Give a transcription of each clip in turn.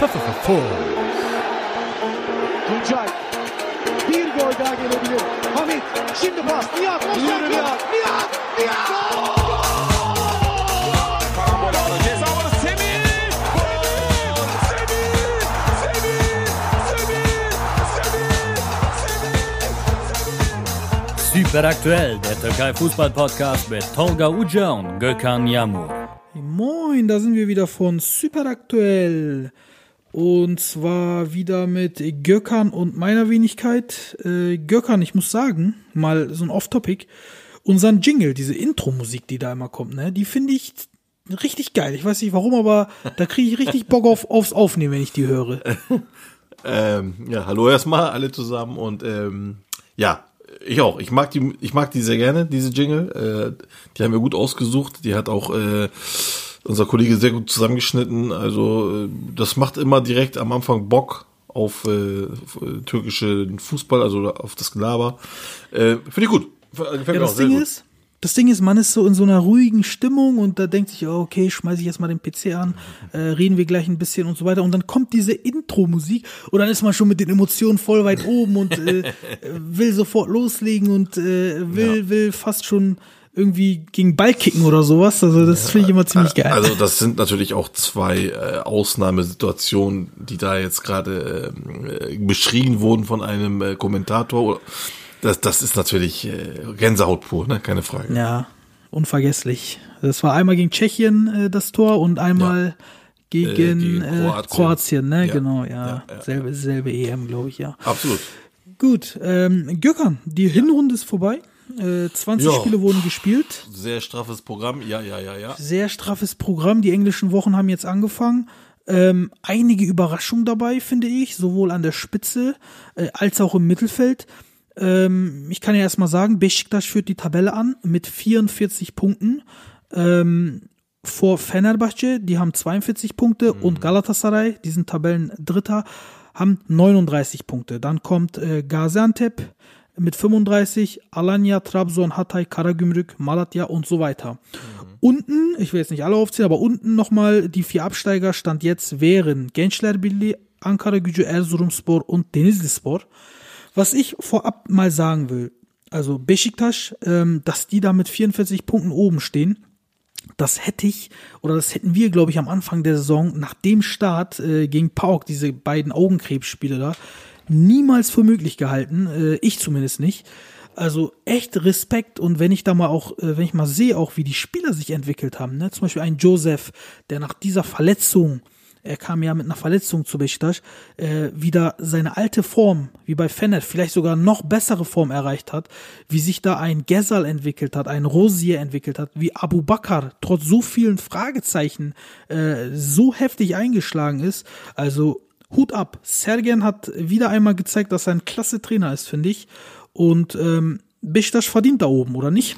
Full. Tuncay. Bir gol daha gelebilir. Hamit. Şimdi pas. Nihat. Nihat. Nihat. Nihat. Nihat. Karambol aldı. Ceza alanı Semih. Gol! Semih! Semih! Semih! Semih! Semih! Super aktuell, der Türkei Fußball Podcast mit Tolga Uca und Gökhan Yamur. Moin, da sind wir wieder von Superaktuell. Und zwar wieder mit Gökhan und meiner Wenigkeit. Äh, Gökhan, ich muss sagen, mal so ein Off-Topic. Unseren Jingle, diese Intro-Musik, die da immer kommt, ne, die finde ich richtig geil. Ich weiß nicht warum, aber da kriege ich richtig Bock auf, aufs Aufnehmen, wenn ich die höre. Ähm, ja, hallo erstmal alle zusammen und ähm, ja, ich auch. Ich mag die, ich mag die sehr gerne, diese Jingle. Äh, die haben wir gut ausgesucht. Die hat auch äh, unser Kollege sehr gut zusammengeschnitten. Also äh, das macht immer direkt am Anfang Bock auf äh, auf, äh, türkischen Fußball, also auf das Gelaber. Äh, Finde ich gut. Gefällt Ja, mir das auch sehr Ding gut. ist, das Ding ist, man ist so in so einer ruhigen Stimmung und da denkt sich, oh, okay, schmeiße ich jetzt mal den PC an, äh, reden wir gleich ein bisschen und so weiter. Und dann kommt diese Intro-Musik und dann ist man schon mit den Emotionen voll weit oben und äh, will sofort loslegen und äh, will, will fast schon irgendwie gegen Ball kicken oder sowas. Also das finde ich immer ziemlich geil. Also das sind natürlich auch zwei äh, Ausnahmesituationen, die da jetzt gerade äh, beschrien wurden von einem äh, Kommentator. Das, das ist natürlich äh, Gänsehaut pur, ne? keine Frage. ja, unvergesslich. Das war einmal gegen Tschechien äh, das Tor und einmal gegen, gegen äh, Kroatien. Kroatien. ne? Ja. Genau, ja. Ja, ja, selbe, selbe EM, glaube ich, ja. Absolut. Gut, ähm, Gökhan, die Hinrunde ist vorbei. Äh, 20 Ja. Spiele wurden gespielt. Sehr straffes Programm. Ja, ja, ja, ja. Sehr straffes Programm. Die englischen Wochen haben jetzt angefangen. Ähm, einige Überraschungen dabei, finde ich, sowohl an der Spitze äh, als auch im Mittelfeld. Ähm, ich kann ja erstmal sagen, Besiktas führt die Tabelle an mit 44 Punkten. Ähm, vor Fenerbahce, die haben 42 Punkte und Galatasaray, die sind Tabellendritter, haben 39 Punkte. Dann kommt äh, Gaziantep mit 35, Alanya, Trabzon, Hatay, Karagümrük, Malatya und so weiter. Unten, ich will jetzt nicht alle aufzählen, aber unten nochmal die vier Absteiger stand jetzt wären Gençlerbirliği, Ankara Gücü, Erzurumspor und Denizlispor. Was ich vorab mal sagen will, also Besiktas, ähm, dass die da mit 44 Punkten oben stehen, das hätte ich oder das hätten wir, glaube ich, am Anfang der Saison nach dem Start äh, gegen Pauk, diese beiden Augenkrebsspiele da, niemals für möglich gehalten. Äh, ich zumindest nicht. Also echt Respekt und wenn ich da mal auch, äh, wenn ich mal sehe, auch wie die Spieler sich entwickelt haben, ne? zum Beispiel ein Joseph, der nach dieser Verletzung, er kam ja mit einer Verletzung zu Besiktas, äh, wieder seine alte Form, wie bei Fener, vielleicht sogar noch bessere Form erreicht hat, wie sich da ein Gezal entwickelt hat, ein Rosier entwickelt hat, wie Abu Bakr trotz so vielen Fragezeichen äh, so heftig eingeschlagen ist. Also Hut ab. Sergen hat wieder einmal gezeigt, dass er ein klasse Trainer ist, finde ich. Und ähm, Besiktas verdient da oben, oder nicht?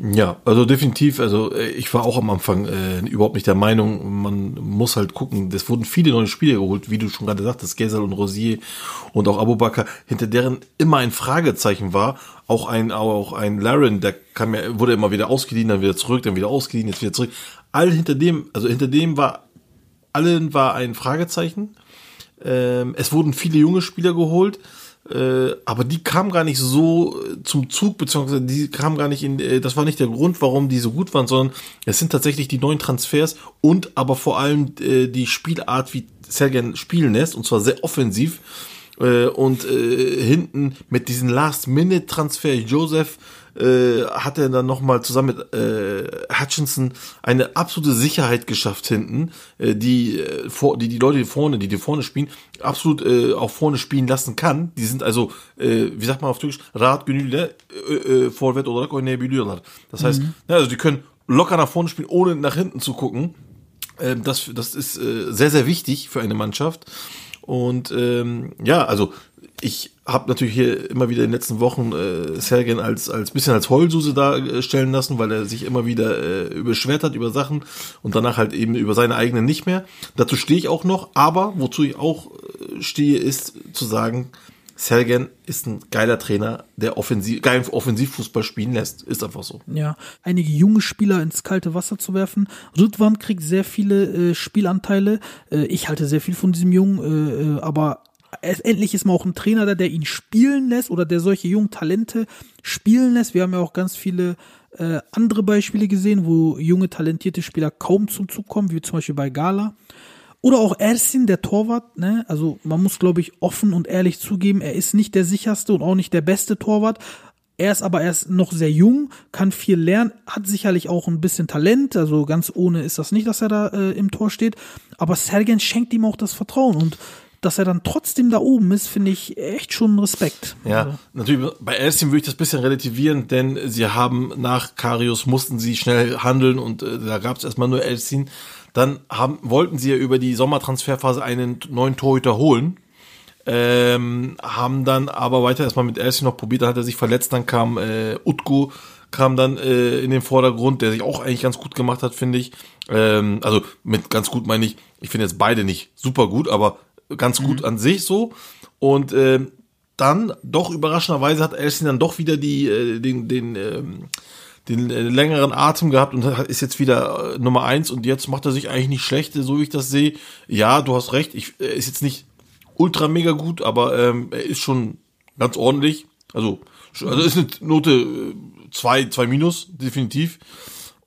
Ja, also definitiv. Also äh, ich war auch am Anfang äh, überhaupt nicht der Meinung, man muss halt gucken. Es wurden viele neue Spieler geholt, wie du schon gerade sagtest, Gezel und Rosier und auch Abubakar, hinter deren immer ein Fragezeichen war. Auch ein auch ein Laren, der kam ja, wurde immer wieder ausgeliehen, dann wieder zurück, dann wieder ausgeliehen, jetzt wieder zurück. All hinter dem, also hinter dem war allen war ein Fragezeichen. Ähm, es wurden viele junge Spieler geholt, äh, aber die kamen gar nicht so äh, zum Zug, beziehungsweise die kamen gar nicht in, äh, das war nicht der Grund, warum die so gut waren, sondern es sind tatsächlich die neuen Transfers und aber vor allem äh, die Spielart, wie Sergen spielen lässt, und zwar sehr offensiv. Äh, und äh, hinten mit diesen Last-Minute-Transfer Joseph äh, hat er dann nochmal zusammen mit äh, Hutchinson eine absolute Sicherheit geschafft hinten, äh, die, äh, vor, die die Leute die vorne, die die vorne spielen, absolut äh, auch vorne spielen lassen kann. Die sind also, äh, wie sagt man auf Türkisch, rahat gönüllü äh, äh, forvet olarak oynayabiliyorlar. Das heißt, ja, also die können locker nach vorne spielen, ohne nach hinten zu gucken. Ähm, das, das ist äh, sehr, sehr wichtig für eine Mannschaft. Und ähm, ja, also ich habe natürlich hier immer wieder in den letzten Wochen äh, Sergen als als bisschen als Heulsuse darstellen lassen, weil er sich immer wieder äh, überschwert hat über Sachen und danach halt eben über seine eigenen nicht mehr. Dazu stehe ich auch noch, aber wozu ich auch äh, stehe, ist zu sagen, Sergen ist ein geiler Trainer, der offensiv, geilen Offensivfußball spielen lässt. Ist einfach so. Ja, einige junge Spieler ins kalte Wasser zu werfen. Rüdwan kriegt sehr viele äh, Spielanteile. Äh, ich halte sehr viel von diesem Jungen, äh, äh, aber endlich ist mal auch ein Trainer da, der ihn spielen lässt oder der solche jungen Talente spielen lässt. Wir haben ja auch ganz viele äh, andere Beispiele gesehen, wo junge, talentierte Spieler kaum zum Zug kommen, wie zum Beispiel bei Gala. Oder auch Ersin, der Torwart, ne? Also man muss, glaube ich, offen und ehrlich zugeben, er ist nicht der sicherste und auch nicht der beste Torwart. Er ist aber erst noch sehr jung, kann viel lernen, hat sicherlich auch ein bisschen Talent, also ganz ohne ist das nicht, dass er da äh, im Tor steht. Aber Sergen schenkt ihm auch das Vertrauen und dass er dann trotzdem da oben ist, finde ich echt schon Respekt. Ja, Also, natürlich, bei Elstin würde ich das bisschen relativieren, denn sie haben nach Karius mussten sie schnell handeln und äh, da gab es erstmal nur Elstin. Dann haben, wollten sie ja über die Sommertransferphase einen neuen Torhüter holen. Ähm, haben dann aber weiter erstmal mit Elstin noch probiert, dann hat er sich verletzt, dann kam äh, Utko, kam dann äh, in den Vordergrund, der sich auch eigentlich ganz gut gemacht hat, finde ich. Ähm, also mit ganz gut meine ich, ich finde jetzt beide nicht super gut, aber ganz gut an sich so. Und ähm, dann, doch überraschenderweise, hat Elstin dann doch wieder die, äh, den, den, ähm, den äh, längeren Atem gehabt und ist jetzt wieder äh, Nummer eins und jetzt macht er sich eigentlich nicht schlecht, so wie ich das sehe. Ja, du hast recht, ich, er ist jetzt nicht ultra mega gut, aber ähm, er ist schon ganz ordentlich. Also, also ist eine Note äh, zwei, zwei minus, definitiv.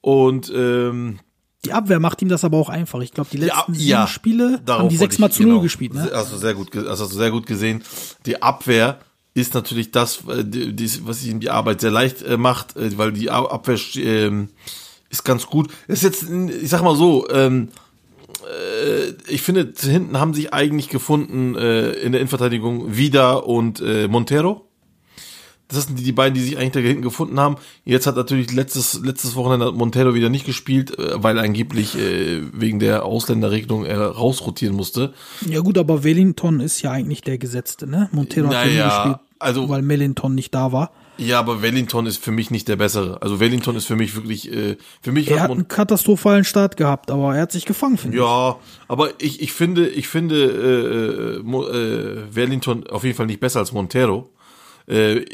Und ähm, die Abwehr macht ihm das aber auch einfach. Ich glaube, die letzten ja, sieben ja, Spiele haben die sechsmal ich- zu null genau. gespielt. Ne? Also sehr gut, also hast du sehr gut gesehen. Die Abwehr ist natürlich das, äh, was ihm die Arbeit sehr leicht äh, macht, äh, weil die Abwehr ähm, ist ganz gut. Ist jetzt, ich sag mal so, ähm, äh, ich finde, hinten haben sich eigentlich gefunden in der Innenverteidigung Vida und Montero. Das sind die, die beiden, die sich eigentlich da hinten gefunden haben. Jetzt hat natürlich letztes, letztes Wochenende hat Montero wieder nicht gespielt, äh, weil angeblich äh, wegen der Ausländerregelung er rausrotieren musste. Ja gut, aber Wellington ist ja eigentlich der Gesetzte, ne? Montero hat ja nie Naja, gespielt, also- weil Mellington nicht da war. Ja, aber Wellington ist für mich nicht der bessere. Also Wellington ist für mich wirklich, äh, für mich Er hat Mon- einen katastrophalen Start gehabt, aber er hat sich gefangen, finde ich. Ja, aber ich, ich finde, ich finde äh, Mo- äh, Wellington auf jeden Fall nicht besser als Montero. Äh,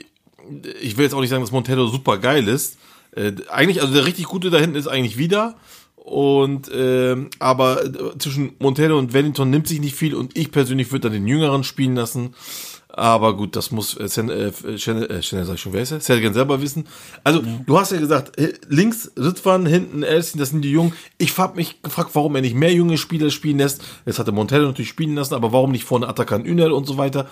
ich will jetzt auch nicht sagen, dass Montero super geil ist. Äh, eigentlich, also der richtig gute da hinten ist eigentlich wieder. Und ähm, aber äh, zwischen Montero und Wellington nimmt sich nicht viel und ich persönlich würde dann den Jüngeren spielen lassen. Aber gut, das muss äh, Sen, äh, Chanel, äh, Chanel sag ich schon, wer ist er? Sergen selber wissen. Also, du hast ja gesagt, äh, links Ritwan, hinten Elstin, das sind die Jungen. Ich habe mich gefragt, warum er nicht mehr junge Spieler spielen lässt. Jetzt hat er Montero natürlich spielen lassen, aber warum nicht vorne Atakan Ünel und so weiter.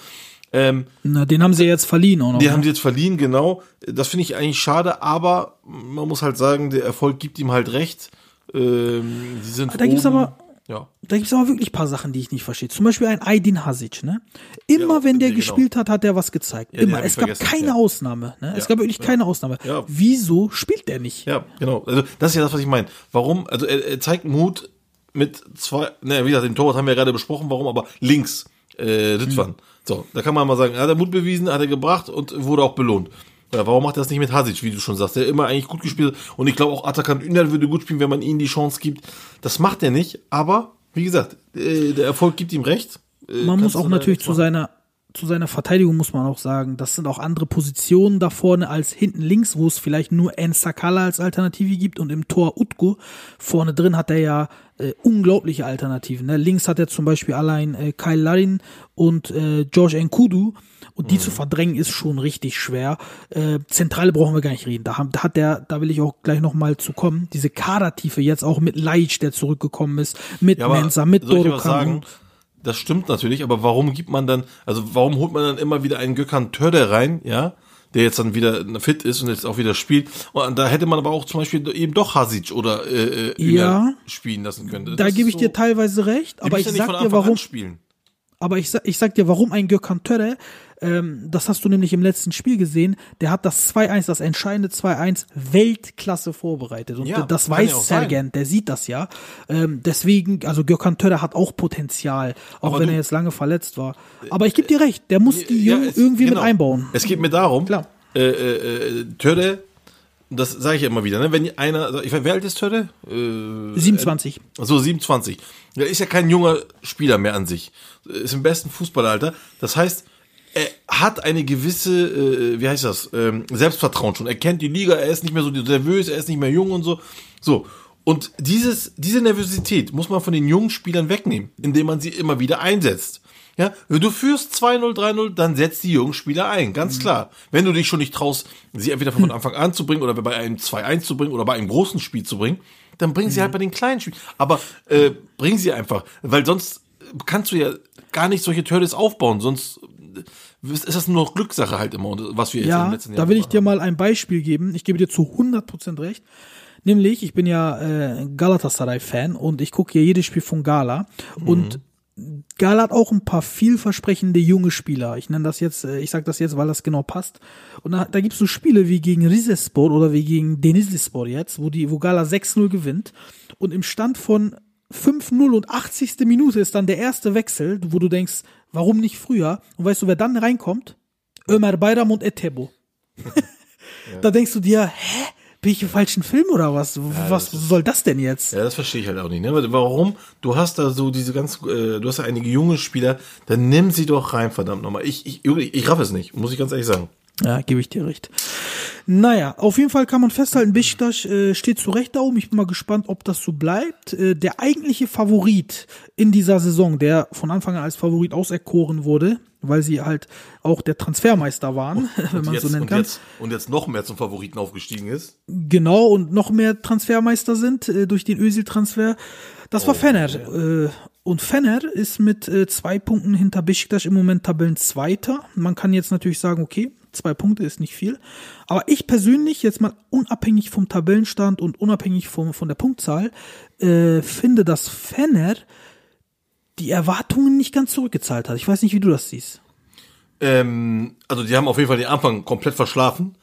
Ähm, Na, den haben sie jetzt verliehen auch noch. die ne? haben sie jetzt verliehen, genau. Das finde ich eigentlich schade, aber man muss halt sagen, der Erfolg gibt ihm halt recht. Ähm, sie sind Da gibt's oben. aber- ja. Da aber wirklich ein paar Sachen, die ich nicht verstehe. Zum Beispiel ein Aydin Hasic, ne? Immer Ja, wenn der genau. gespielt hat, hat er was gezeigt. Ja, den Immer. Es gab keine ja. Ausnahme, ne? Es gab wirklich keine Ausnahme. Wieso spielt der nicht? Ja, genau. Also das ist ja das, was ich meine. Warum? Also er, er zeigt Mut mit zwei, naja, wie gesagt, den Torwart haben wir ja gerade besprochen, warum, aber links, äh, Ritwan. So, da kann man mal sagen, er hat er Mut bewiesen, hat er gebracht und wurde auch belohnt. Ja, warum macht er das nicht mit Hasic, wie du schon sagst, der immer eigentlich gut gespielt. Und ich glaube auch Atakan Ünal würde gut spielen, wenn man ihm die Chance gibt. Das macht er nicht, aber wie gesagt, äh, der Erfolg gibt ihm recht. Äh, Man muss kannst auch du da natürlich zu seiner zu seiner Verteidigung muss man auch sagen, das sind auch andere Positionen da vorne als hinten links, wo es vielleicht nur En Sakala als Alternative gibt und im Tor Utko. Vorne drin hat er ja äh, unglaubliche Alternativen. Ne? Links hat er zum Beispiel allein äh, Kyle Larin und äh, George Nkudu und die zu verdrängen ist schon richtig schwer. Äh, Zentrale brauchen wir gar nicht reden. Da, haben, da hat der, da will ich auch gleich noch mal zu kommen. Diese Kadertiefe jetzt auch mit Leitsch, der zurückgekommen ist, mit Ja, Mensa, mit soll ich Das stimmt natürlich, aber warum gibt man dann, also warum holt man dann immer wieder einen Gökhan Törde rein, ja, der jetzt dann wieder fit ist und jetzt auch wieder spielt. Und da hätte man aber auch zum Beispiel eben doch Hasic oder äh, äh, Ja. spielen lassen können. Da Das gebe ist ich dir so- teilweise recht, aber ich nicht sag dir warum, spielen. Aber ich sag, ich sag dir warum ein Gökhan Töre, ähm, das hast du nämlich im letzten Spiel gesehen, der hat das 2-1, das entscheidende 2-1 Weltklasse vorbereitet und Ja, das weiß. Sergen, der sieht das ja. Ähm, deswegen, also Gökhan Töre hat auch Potenzial, auch Aber wenn du- er jetzt lange verletzt war. Aber ich gebe dir recht, der muss die Jungen irgendwie genau. mit einbauen. Es geht mir darum, Klar. äh, äh, äh, Törde, das sage ich ja immer wieder, ne? wenn einer, ich weiß, wer alt ist Törde? Äh, 27. So, 27. Der ist ja kein junger Spieler mehr an sich. Ist im besten Fußballalter. Das heißt, er hat eine gewisse, äh, wie heißt das, ähm, Selbstvertrauen schon. Er kennt die Liga, er ist nicht mehr so nervös, er ist nicht mehr jung und so. So. Und dieses, diese Nervosität muss man von den jungen Spielern wegnehmen, indem man sie immer wieder einsetzt. Ja, du führst 2-0, 3-0, dann setzt die jungen Spieler ein, ganz klar. Wenn du dich schon nicht traust, sie entweder von Anfang an zu bringen oder bei einem 2-1 zu bringen oder bei einem großen Spiel zu bringen, dann bring sie halt bei den kleinen Spielen. Aber äh, bring sie einfach, weil sonst kannst du ja gar nicht solche Turtles aufbauen, sonst äh, ist das nur noch Glückssache halt immer, und was wir jetzt Ja, im letzten Jahr da will ich dir mal ein Beispiel geben. Ich gebe dir zu 100% recht. Nämlich, ich bin ja äh, Galatasaray-Fan und ich gucke ja jedes Spiel von Gala. Und Gala hat auch ein paar vielversprechende junge Spieler. Ich nenne das jetzt, äh, ich sage das jetzt, weil das genau passt. Und da, da gibt's so Spiele wie gegen Rizespor oder wie gegen Denizlispor jetzt, wo die, wo Gala 6-0 gewinnt. Und im Stand von 5-0 und 80. Minute ist dann der erste Wechsel, wo du denkst, warum nicht früher? Und weißt du, wer dann reinkommt? Ömer Bayram und Etebo. Da denkst du dir, hä? Bin ich im falschen Film oder was? was soll das denn jetzt? Ja, das verstehe ich halt auch nicht. Ne? Warum? Du hast da so diese ganz, äh, du hast ja einige junge Spieler, dann nimm sie doch rein, verdammt nochmal. Ich, ich, ich, ich raff es nicht, muss ich ganz ehrlich sagen. Ja, gebe ich dir recht. Naja, auf jeden Fall kann man festhalten, Besiktas äh, steht zu Recht da oben. Ich bin mal gespannt, ob das so bleibt. Äh, der eigentliche Favorit in dieser Saison, der von Anfang an als Favorit auserkoren wurde, weil sie halt auch der Transfermeister waren, wenn Und man jetzt, so nennen und, kann. jetzt, und jetzt noch mehr zum Favoriten aufgestiegen ist. Genau, und noch mehr Transfermeister sind äh, durch den Özil-Transfer. Das war Fenner. Äh, und Fenner ist mit äh, zwei Punkten hinter Besiktas im Moment Tabellenzweiter. Man kann jetzt natürlich sagen, okay, zwei Punkte ist nicht viel. Aber ich persönlich, jetzt mal unabhängig vom Tabellenstand und unabhängig vom, von der Punktzahl, äh, finde, dass Fenner die Erwartungen nicht ganz zurückgezahlt hat. Ich weiß nicht, wie du das siehst. Ähm, also die haben auf jeden Fall den Anfang komplett verschlafen.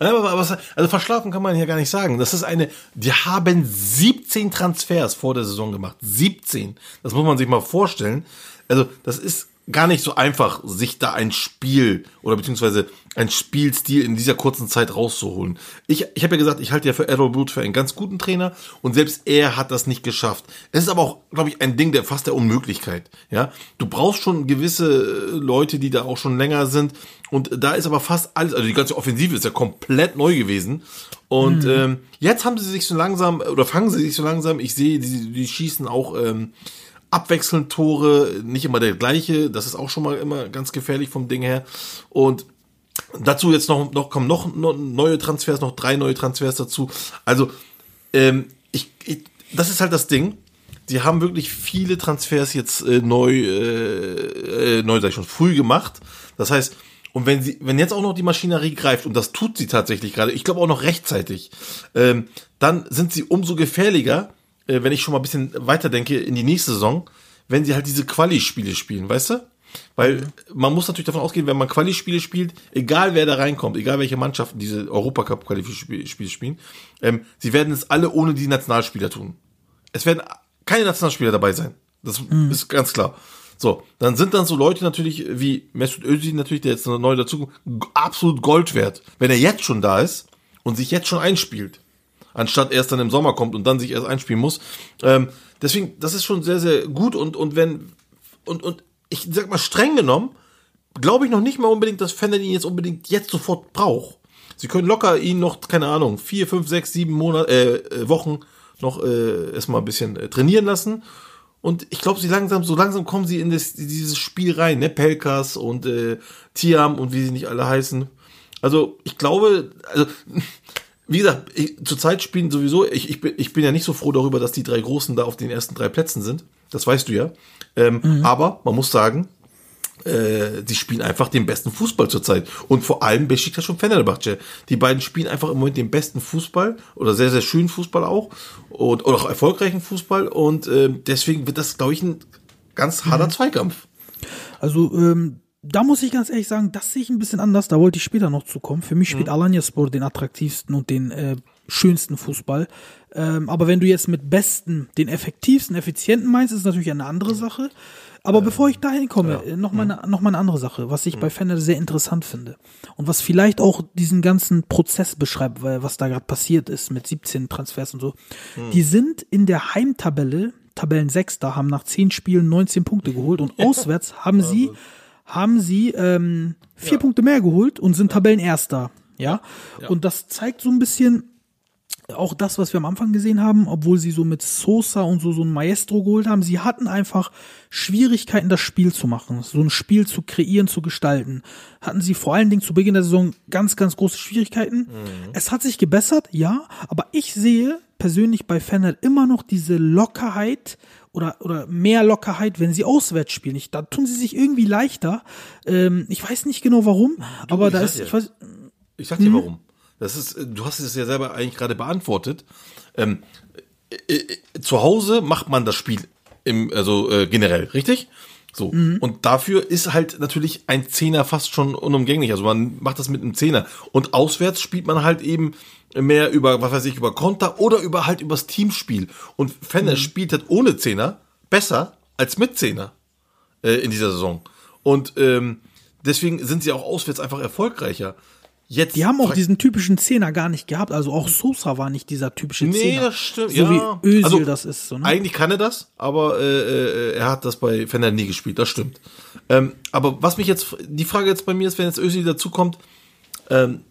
Was- also verschlafen kann man hier gar nicht sagen. Das ist eine, die haben 17 Transfers vor der Saison gemacht. 17. Das muss man sich mal vorstellen. Also das ist gar nicht so einfach, sich da ein Spiel oder beziehungsweise ein Spielstil in dieser kurzen Zeit rauszuholen. Ich, ich habe ja gesagt, ich halte ja für Errol Blut für einen ganz guten Trainer und selbst er hat das nicht geschafft. Es ist aber auch, glaube ich, ein Ding der fast der Unmöglichkeit. Ja, du brauchst schon gewisse äh, Leute, die da auch schon länger sind und da ist aber fast alles, also die ganze Offensive ist ja komplett neu gewesen und ähm, jetzt haben sie sich so langsam oder fangen sie sich so langsam. Ich sehe, die, die schießen auch ähm, abwechselnd Tore, nicht immer der gleiche. Das ist auch schon mal immer ganz gefährlich vom Ding her. Und dazu jetzt noch, noch kommen noch, noch neue Transfers, noch drei neue Transfers dazu. Also, ähm, ich, ich, das ist halt das Ding. Die haben wirklich viele Transfers jetzt äh, neu, äh, äh, neu, sag ich schon, früh gemacht. Das heißt, und wenn sie, wenn jetzt auch noch die Maschinerie greift, und das tut sie tatsächlich gerade, ich glaube auch noch rechtzeitig, ähm, dann sind sie umso gefährlicher, äh, wenn ich schon mal ein bisschen weiterdenke in die nächste Saison, wenn sie halt diese Quali-Spiele spielen, weißt du? Weil man muss natürlich davon ausgehen, wenn man Quali-Spiele spielt, egal wer da reinkommt, egal welche Mannschaften diese Europacup-Quali-Spiele spielen, ähm, sie werden es alle ohne die Nationalspieler tun. Es werden keine Nationalspieler dabei sein. Das ist ganz klar. So, dann sind dann so Leute natürlich wie Mesut Özil natürlich, der jetzt neu dazu absolut Gold wert, wenn er jetzt schon da ist und sich jetzt schon einspielt, anstatt erst dann im Sommer kommt und dann sich erst einspielen muss. Ähm, deswegen, das ist schon sehr sehr gut und und wenn und und ich sag mal streng genommen, glaube ich noch nicht mal unbedingt, dass Fender ihn jetzt unbedingt jetzt sofort braucht. Sie können locker ihn noch, keine Ahnung, vier, fünf, sechs, sieben Monate, äh, äh, Wochen noch äh, erstmal ein bisschen äh, trainieren lassen. Und ich glaube, sie langsam, so langsam kommen sie in das, dieses Spiel rein, ne? Pelkas und äh, Tiam und wie sie nicht alle heißen. Also ich glaube, also wie gesagt, ich, zurzeit spielen sowieso, ich, ich, bin, ich bin ja nicht so froh darüber, dass die drei Großen da auf den ersten drei Plätzen sind. Das weißt du ja. Ähm, Aber man muss sagen, äh, die spielen einfach den besten Fußball zurzeit. Und vor allem Besiktas und Fenerbahce. Die beiden spielen einfach im Moment den besten Fußball oder sehr, sehr schönen Fußball auch und oder auch erfolgreichen Fußball. Und äh, deswegen wird das, glaube ich, ein ganz harter Zweikampf. Also, ähm, da muss ich ganz ehrlich sagen, das sehe ich ein bisschen anders. Da wollte ich später noch zu kommen. Für mich spielt Alanyaspor den attraktivsten und den äh, schönsten Fußball. Ähm, aber wenn du jetzt mit besten, den effektivsten, effizienten meinst, ist natürlich eine andere Sache. Aber bevor ich dahin komme, äh, noch, mal eine, noch mal eine andere Sache, was ich bei Fender sehr interessant finde. Und was vielleicht auch diesen ganzen Prozess beschreibt, weil was da gerade passiert ist mit 17 Transfers und so. Die sind in der Heimtabelle, Tabellensechster, haben nach 10 Spielen 19 Punkte geholt und auswärts haben sie haben sie ähm, vier Punkte mehr geholt und sind Tabellenerster. Ja? Und das zeigt so ein bisschen auch das, was wir am Anfang gesehen haben, obwohl sie so mit Sosa und so so ein Maestro geholt haben, sie hatten einfach Schwierigkeiten, das Spiel zu machen, so ein Spiel zu kreieren, zu gestalten. Hatten sie vor allen Dingen zu Beginn der Saison ganz, ganz große Schwierigkeiten. Es hat sich gebessert, ja, aber ich sehe persönlich bei Fener immer noch diese Lockerheit oder, oder mehr Lockerheit, wenn sie auswärts spielen. Ich, da tun sie sich irgendwie leichter. Ähm, ich weiß nicht genau warum, aber ich da ist, dir. ich weiß, Ich sag dir warum. Das ist, äh, du hast es ja selber eigentlich gerade beantwortet. Ähm, äh, äh, zu Hause macht man das Spiel im, also äh, generell, richtig? So. Und dafür ist halt natürlich ein Zehner fast schon unumgänglich. Also man macht das mit einem Zehner. Und auswärts spielt man halt eben mehr über, was weiß ich, über Konter oder über halt übers Teamspiel. Und Fenner spielt halt ohne Zehner besser als mit Zehner äh, in dieser Saison. Und ähm, deswegen sind sie auch auswärts einfach erfolgreicher. Jetzt Die haben auch diesen typischen Zehner gar nicht gehabt. Also auch Sosa war nicht dieser typische Nee, Zehner. das stimmt. So ja. wie Özil also, das ist. So, ne? Eigentlich kann er das, aber äh, äh, er hat das bei Fender nie gespielt, das stimmt. Ähm, aber was mich jetzt, die Frage jetzt bei mir ist, wenn jetzt Özil dazukommt, ähm,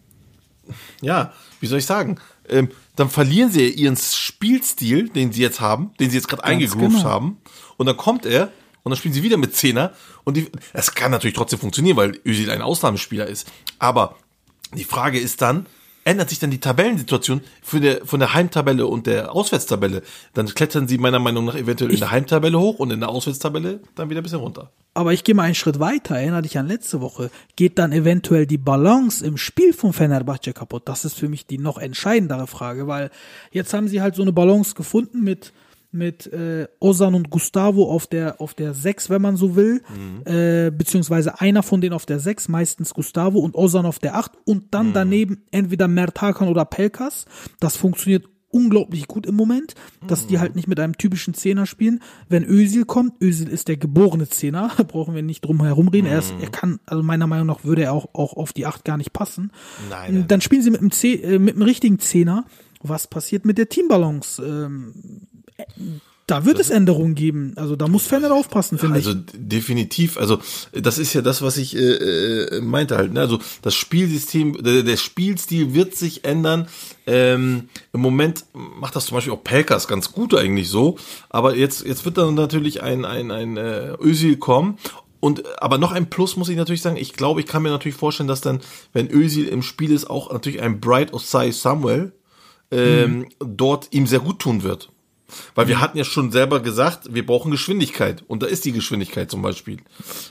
ja, wie soll ich sagen, ähm, dann verlieren sie ihren Spielstil, den sie jetzt haben, den sie jetzt gerade eingegroovt genau. haben, und dann kommt er und dann spielen sie wieder mit Zehner und die, es kann natürlich trotzdem funktionieren, weil Özil ein Ausnahmespieler ist, aber die Frage ist dann, ändert sich dann die Tabellensituation für der, von der Heimtabelle und der Auswärtstabelle? Dann klettern sie meiner Meinung nach eventuell in der Heimtabelle hoch und in der Auswärtstabelle dann wieder ein bisschen runter. Aber ich gehe mal einen Schritt weiter, erinnere dich an letzte Woche. Geht dann eventuell die Balance im Spiel von Fenerbahce kaputt? Das ist für mich die noch entscheidendere Frage, weil jetzt haben sie halt so eine Balance gefunden mit mit äh, Ozan und Gustavo auf der auf der 6, wenn man so will, äh, beziehungsweise einer von denen auf der 6, meistens Gustavo und Ozan auf der 8 und dann daneben entweder Mert Hakan oder Pelkas. Das funktioniert unglaublich gut im Moment, dass die halt nicht mit einem typischen Zehner spielen. Wenn Özil kommt, Özil ist der geborene Zehner, brauchen wir nicht drum herum reden. Er, ist, er kann, also meiner Meinung nach würde er auch, auch auf die 8 gar nicht passen. Nein, nein. Dann spielen sie mit dem, Zeh, äh, mit dem richtigen Zehner. Was passiert mit der Teambalance? Ähm, äh, da wird es Änderungen geben. Also da muss Fenner aufpassen, finde Also ich. d- definitiv, also das ist ja das, was ich äh, äh, meinte halt. Ne? Also das Spielsystem, der, der Spielstil wird sich ändern. Ähm, Im Moment macht das zum Beispiel auch Pelkas ganz gut eigentlich so, aber jetzt jetzt wird dann natürlich ein ein ein äh, Özil kommen. Und aber noch ein Plus muss ich natürlich sagen. Ich glaube, ich kann mir natürlich vorstellen, dass dann, wenn Özil im Spiel ist, auch natürlich ein Bright Osai Samuel ähm, dort ihm sehr gut tun wird. Weil wir hatten ja schon selber gesagt, wir brauchen Geschwindigkeit. Und da ist die Geschwindigkeit zum Beispiel.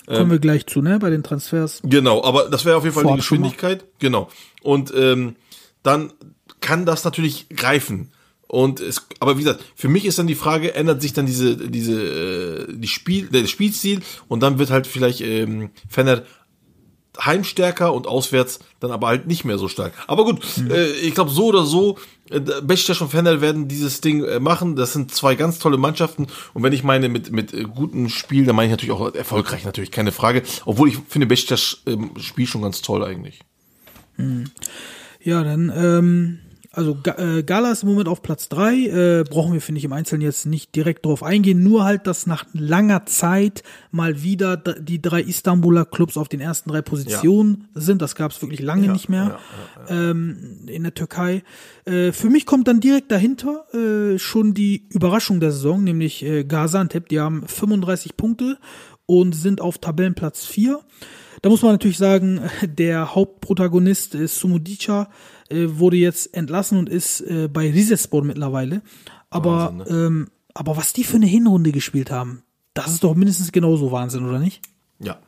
Kommen wir gleich zu, ne, bei den Transfers. Genau, aber das wäre auf jeden Fall die Vorab mal. Geschwindigkeit. Genau. Und ähm, dann kann das natürlich greifen. Und es, aber wie gesagt, für mich ist dann die Frage, ändert sich dann diese, diese, äh, die Spiel, der Spielstil und dann wird halt vielleicht ähm, Fenner heimstärker und auswärts dann aber halt nicht mehr so stark. Aber gut, äh, ich glaube so oder so, äh, Besiktas und Fener werden dieses Ding äh, machen. Das sind zwei ganz tolle Mannschaften und wenn ich meine mit mit äh, guten Spiel, dann meine ich natürlich auch erfolgreich natürlich keine Frage. Obwohl ich finde Besiktas ähm, Spiel schon ganz toll eigentlich. Ja, dann, ähm, also äh, Gala ist im Moment auf Platz drei. Äh, brauchen wir, finde ich, im Einzelnen jetzt nicht direkt drauf eingehen. Nur halt, dass nach langer Zeit mal wieder die drei Istanbuler Clubs auf den ersten drei Positionen sind. Das gab es wirklich lange nicht mehr Ähm, in der Türkei. Äh, für mich kommt dann direkt dahinter äh, schon die Überraschung der Saison, nämlich äh, Gaziantep. Die haben 35 Punkte und sind auf Tabellenplatz 4. Da muss man natürlich sagen, der Hauptprotagonist äh, Sumudica äh, wurde jetzt entlassen und ist äh, bei Rizespor mittlerweile. Aber, Wahnsinn, ne? ähm, aber was die für eine Hinrunde gespielt haben, das ist doch mindestens genauso Wahnsinn, oder nicht? Ja.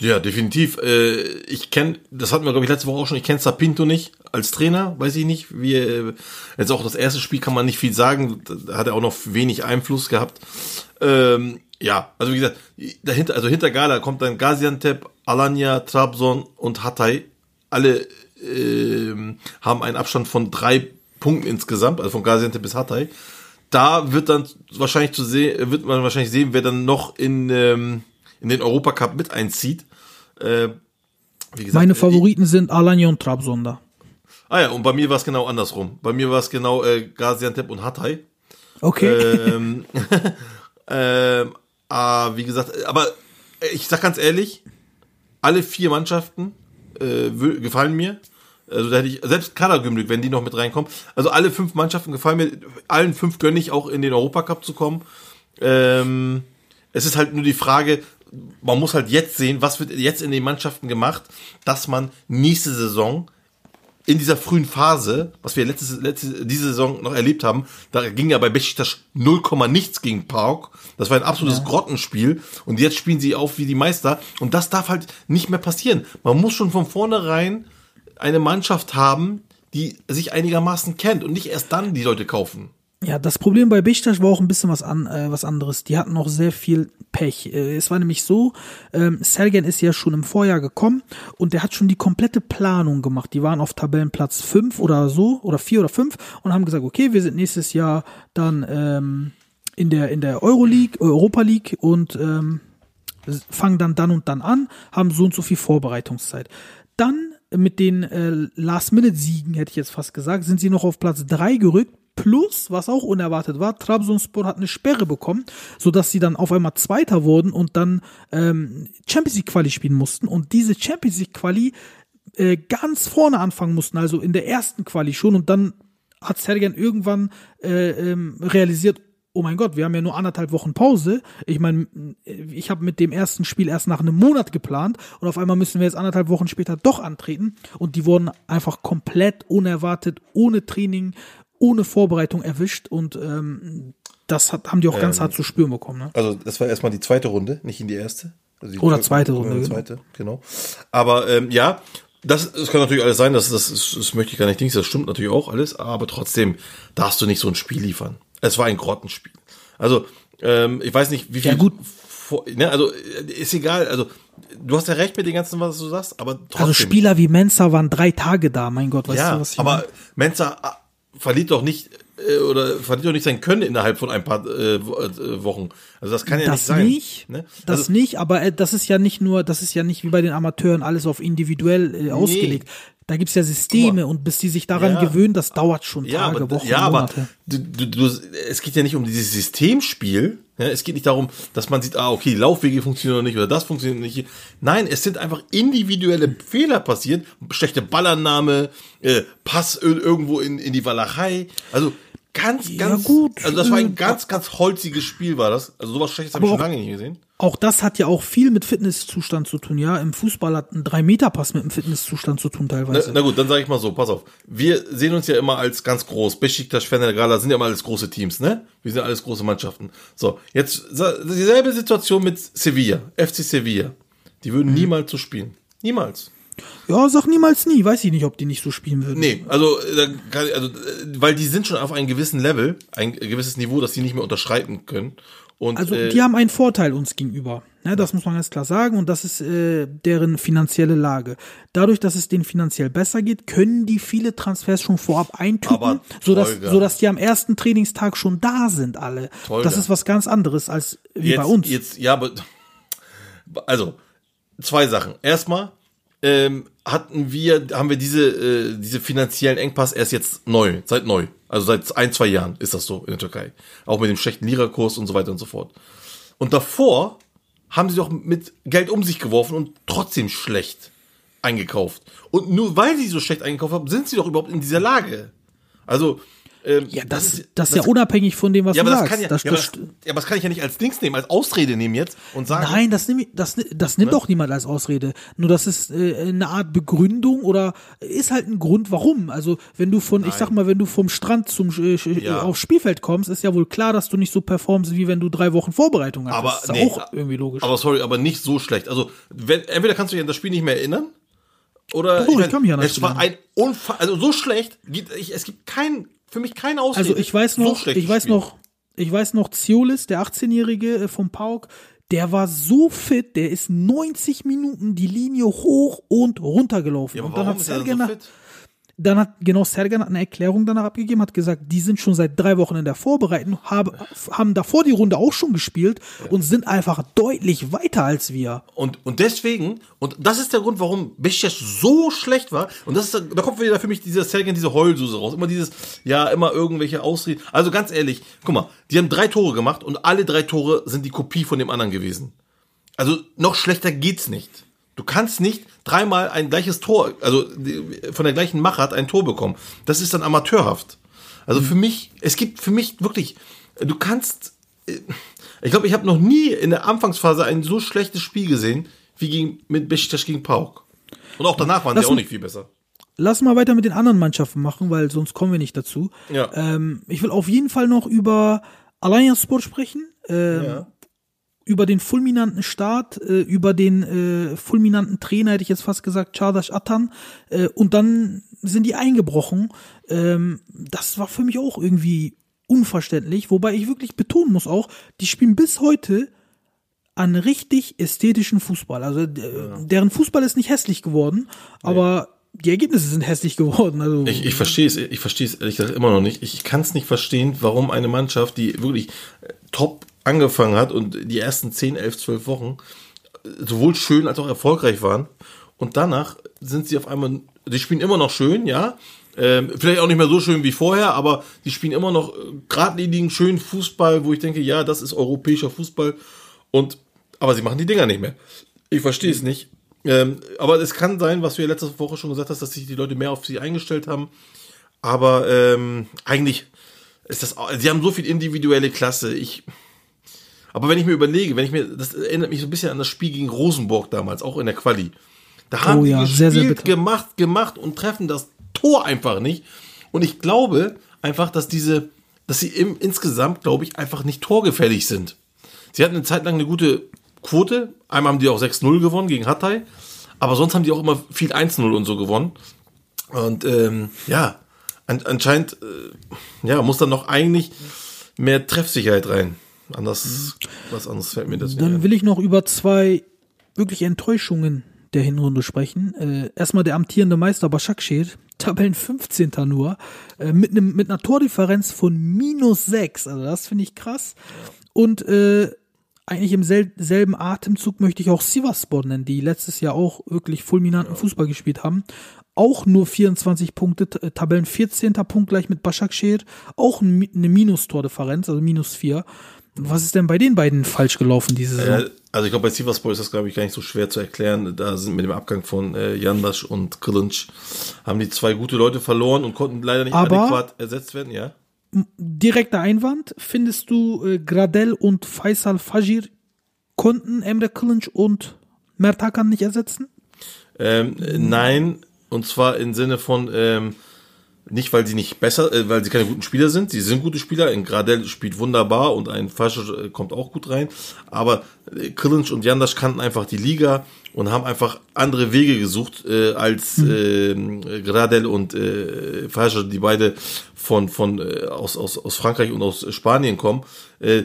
Ja, definitiv. Äh, ich kenne, das hatten wir, glaube ich, letzte Woche auch schon, ich kenne Sapinto nicht als Trainer, weiß ich nicht. Wie, äh, jetzt auch das erste Spiel kann man nicht viel sagen, da hat er auch noch wenig Einfluss gehabt. Ähm, ja, also wie gesagt, dahinter, also hinter Gala kommt dann Gaziantep, Alanya, Trabzon und Hatay. Alle ähm, haben einen Abstand von drei Punkten insgesamt, also von Gaziantep bis Hatay. Da wird dann wahrscheinlich zu sehen, wird man wahrscheinlich sehen, wer dann noch in, ähm, in den Europacup mit einzieht. Äh, wie gesagt, Meine äh, Favoriten sind Alanya und Trabzon da. Ah ja, und bei mir war es genau andersrum. Bei mir war es genau äh, Gaziantep und Hatay. Okay. Ähm, ähm, ah, wie gesagt, aber ich sag ganz ehrlich, alle vier Mannschaften äh, gefallen mir. Also da hätte ich, selbst Kadergümrük, wenn die noch mit reinkommen. Also alle fünf Mannschaften gefallen mir. Allen fünf gönne ich auch in den Europacup zu kommen. Ähm, es ist halt nur die Frage, man muss halt jetzt sehen, was wird jetzt in den Mannschaften gemacht, dass man nächste Saison in dieser frühen Phase, was wir letzte, letzte, diese Saison noch erlebt haben, da ging ja bei Besiktas 0, nichts gegen Pauk. Das war ein absolutes Grottenspiel. Und jetzt spielen sie auf wie die Meister. Und das darf halt nicht mehr passieren. Man muss schon von vornherein eine Mannschaft haben, die sich einigermaßen kennt und nicht erst dann die Leute kaufen. Ja, das Problem bei Besiktas war auch ein bisschen was, an, äh, was anderes. Die hatten noch sehr viel Pech. Äh, es war nämlich so, ähm, Sergen ist ja schon im Vorjahr gekommen und der hat schon die komplette Planung gemacht. Die waren auf Tabellenplatz 5 oder so, oder 4 oder 5 und haben gesagt, okay, wir sind nächstes Jahr dann ähm, in der, in der Euroleague, Europa League und ähm, fangen dann dann und dann an, haben so und so viel Vorbereitungszeit. Dann mit den äh, Last-Minute-Siegen, hätte ich jetzt fast gesagt, sind sie noch auf Platz 3 gerückt. Plus, was auch unerwartet war, Trabzonspor hat eine Sperre bekommen, sodass sie dann auf einmal Zweiter wurden und dann ähm, Champions League Quali spielen mussten. Und diese Champions League Quali äh, ganz vorne anfangen mussten, also in der ersten Quali schon. Und dann hat Sergen irgendwann äh, ähm, realisiert, oh mein Gott, wir haben ja nur anderthalb Wochen Pause. Ich meine, ich habe mit dem ersten Spiel erst nach einem Monat geplant und auf einmal müssen wir jetzt anderthalb Wochen später doch antreten. Und die wurden einfach komplett unerwartet, ohne Training, ohne Vorbereitung erwischt und ähm, das hat, haben die auch ganz hart zu spüren bekommen. Ne? Also das war erstmal die zweite Runde, nicht in die erste. Also die Oder zweite Runde, genau. zweite, genau. Aber ähm, ja, das, das kann natürlich alles sein, das, das, das, das möchte ich gar nicht denken, das stimmt natürlich auch alles, aber trotzdem darfst du nicht so ein Spiel liefern. Es war ein Grottenspiel. Also, ähm, ich weiß nicht, wie viel. Ja, gut. Vor, ne, also, äh, ist egal, also, du hast ja recht mit dem Ganzen, was du sagst, aber trotzdem. Also Spieler wie Mensa waren drei Tage da, mein Gott, weißt ja, du, was ich aber meine? Mensa ah, verliert doch nicht äh, oder verliert doch nicht sein Können innerhalb von ein paar äh, äh, Wochen. Also das kann ja nicht Das sein. nicht, Ne? das also, nicht, aber äh, das ist ja nicht nur, das ist ja nicht wie bei den Amateuren alles auf individuell äh, ausgelegt. Da gibt's ja Systeme und bis die sich daran Ja. gewöhnen, das dauert schon ja, Tage, aber, Wochen, ja, aber Monate. du, du, du, es geht ja nicht um dieses Systemspiel. Ja, es geht nicht darum, dass man sieht, ah, okay, die Laufwege funktionieren oder nicht oder das funktioniert nicht. Nein, es sind einfach individuelle Fehler passiert. Schlechte Ballannahme, äh, Pass ir- irgendwo in, in die Walachei. Also ganz, Ja, ganz gut. Also das war ein Äh, ganz, ganz holziges Spiel, war das. Also sowas Schlechtes habe ich Aber schon lange nicht gesehen. Auch das hat ja auch viel mit Fitnesszustand zu tun, ja. Im Fußball hat ein 3-Meter-Pass mit dem Fitnesszustand zu tun Na, teilweise. na gut, dann sage ich mal so, pass auf. Wir sehen uns ja immer als ganz groß. Besiktas, Fener, Gala sind ja immer alles große Teams, ne? Wir sind alles große Mannschaften. So, jetzt dieselbe Situation mit Sevilla, FC Sevilla. Die würden Mhm. niemals so spielen. Niemals. Ja, sag niemals nie. Weiß ich nicht, ob die nicht so spielen würden. Nee, also, äh, also, äh, weil die sind schon auf einem gewissen Level, ein gewisses Niveau, das die nicht mehr unterschreiten können. Und, Also äh, die haben einen Vorteil uns gegenüber. Ne, das muss man ganz klar sagen und das ist äh, deren finanzielle Lage. Dadurch, dass es denen finanziell besser geht, können die viele Transfers schon vorab eintüten, sodass, sodass die am ersten Trainingstag schon da sind alle. Tolga. Das ist was ganz anderes als wie jetzt, bei uns. Jetzt, ja, aber also zwei Sachen. Erstmal ähm, hatten wir, haben wir diese äh, diese finanziellen Engpass erst jetzt neu, seit neu, also seit ein zwei Jahren ist das so in der Türkei, auch mit dem schlechten Lira-Kurs und so weiter und so fort. Und davor haben sie doch mit Geld um sich geworfen und trotzdem schlecht eingekauft. Und nur weil sie so schlecht eingekauft haben, sind sie doch überhaupt in dieser Lage. Also ähm, ja, das, das, ist ja unabhängig von dem, was ja, du aber das sagst. kann ja, das, ja, aber das, das, ja, aber das kann ich ja nicht als Dings nehmen, als Ausrede nehmen jetzt und sagen. Nein, das, nehm, ich- das, das nimmt auch niemand als Ausrede. Nur das ist äh, eine Art Begründung oder ist halt ein Grund, warum. Also wenn du von, ich sag mal, wenn du vom Strand zum äh, äh, Ja. aufs Spielfeld kommst, ist ja wohl klar, dass du nicht so performst, wie wenn du drei Wochen Vorbereitung hast. aber das ist nee, auch irgendwie logisch. Aber sorry, aber nicht so schlecht. Also wenn, entweder kannst du dich an das Spiel nicht mehr erinnern oder Doch, ich kann mich an das es war ein Unfall, also so schlecht. Ich, es gibt kein für mich keine Ausrede. Also ich weiß So noch, schlechtes ich weiß Spiel. noch, ich weiß noch, Ziolis, der 18-Jährige äh, vom Pauk, der war so fit, der ist 90 Minuten die Linie hoch und runter gelaufen. Ja, und dann hat er nach- so fit? Dann hat genau Sergen hat eine Erklärung danach abgegeben, hat gesagt, die sind schon seit drei Wochen in der Vorbereitung, haben, haben davor die Runde auch schon gespielt und sind einfach deutlich weiter als wir. Und, und deswegen, und das ist der Grund, warum Besiktas so schlecht war, und das ist, da kommt wieder für mich dieser Sergen, diese Heulsuse raus. Immer dieses, ja, immer irgendwelche Ausreden. Also ganz ehrlich, guck mal, die haben drei Tore gemacht und alle drei Tore sind die Kopie von dem anderen gewesen. Also noch schlechter geht's nicht. Du kannst nicht dreimal ein gleiches Tor, also von der gleichen Machart ein Tor bekommen. Das ist dann amateurhaft. Also für mich, es gibt für mich wirklich, du kannst, äh, ich glaube, ich habe noch nie in der Anfangsphase ein so schlechtes Spiel gesehen wie gegen, mit Besiktas gegen Pauk. Und auch danach waren Lass sie auch nicht viel besser. Lass mal weiter mit den anderen Mannschaften machen, weil sonst kommen wir nicht dazu. Ja. Ähm, ich will auf jeden Fall noch über Allianz Sport sprechen, ähm, Ja. Über den fulminanten Start, äh, über den äh, fulminanten Trainer, hätte ich jetzt fast gesagt, Çağdaş Atan. Äh, und dann sind die eingebrochen. Ähm, das war für mich auch irgendwie unverständlich, wobei ich wirklich betonen muss auch, die spielen bis heute an richtig ästhetischen Fußball. Also d- deren Fußball ist nicht hässlich geworden, aber die Ergebnisse sind hässlich geworden. Also Ich, ich verstehe es, ich verstehe es ehrlich gesagt immer noch nicht. Ich kann es nicht verstehen, warum eine Mannschaft, die wirklich äh, top angefangen hat und die ersten 10, 11, 12 Wochen sowohl schön als auch erfolgreich waren und danach sind sie auf einmal, die spielen immer noch schön, ja, ähm, vielleicht auch nicht mehr so schön wie vorher, aber die spielen immer noch äh, geradlinigen, schönen Fußball, wo ich denke, ja, das ist europäischer Fußball und, aber sie machen die Dinger nicht mehr. Ich verstehe es nicht. Ähm, aber es kann sein, was du ja letzte Woche schon gesagt hast, dass sich die Leute mehr auf sie eingestellt haben. Aber ähm, eigentlich ist das, sie haben so viel individuelle Klasse. Ich, aber wenn ich mir überlege, wenn ich mir, das erinnert mich so ein bisschen an das Spiel gegen Rosenborg damals, auch in der Quali. Da haben Oh die ja, gespielt, sehr, sehr gemacht, gemacht und treffen das Tor einfach nicht. Und ich glaube einfach, dass diese, dass sie im, insgesamt, glaube ich, einfach nicht torgefällig sind. Sie hatten eine Zeit lang eine gute Quote. Einmal haben die auch 6-0 gewonnen gegen Hatay. Aber sonst haben die auch immer viel 1-0 und so gewonnen. Und ähm, ja, an, anscheinend äh, ja, muss dann noch eigentlich mehr Treffsicherheit rein. Anders, was anderes fällt mir das nicht Dann will ich noch über zwei wirkliche Enttäuschungen der Hinrunde sprechen. Äh, erstmal der amtierende Meister Başakşehir, Tabellen 15. nur, äh, mit, einem mit einer Tordifferenz von minus 6. Also das finde ich krass. Und äh, eigentlich im sel selben Atemzug möchte ich auch Sivasspor nennen, die letztes Jahr auch wirklich fulminanten Fußball gespielt haben. Auch nur 24 Punkte, T- Tabellen 14. Punkt gleich mit Başakşehir, auch eine Minus-Tordifferenz, also minus 4. Was ist denn bei den beiden falsch gelaufen diese Saison? Äh, also ich glaube, bei Sivasspor ist das, glaube ich, gar nicht so schwer zu erklären. Da sind mit dem Abgang von äh, Jandas und Kılıç haben die zwei gute Leute verloren und konnten leider nicht Aber- adäquat ersetzt werden, ja. Direkter Einwand, findest du äh, Gradel und Faisal Fajir konnten Emre Kılınç und Mert Hakan nicht ersetzen? Ähm, äh, nein, und zwar im Sinne von, ähm, nicht weil sie nicht besser, äh, weil sie keine guten Spieler sind. Sie sind gute Spieler. Ein Gradel spielt wunderbar und ein Fascher äh, kommt auch gut rein. Aber äh, Krillinc und Jandas kannten einfach die Liga und haben einfach andere Wege gesucht äh, als äh, Gradel und äh, Fascher, die beide von von äh, aus, aus aus Frankreich und aus Spanien kommen. Äh,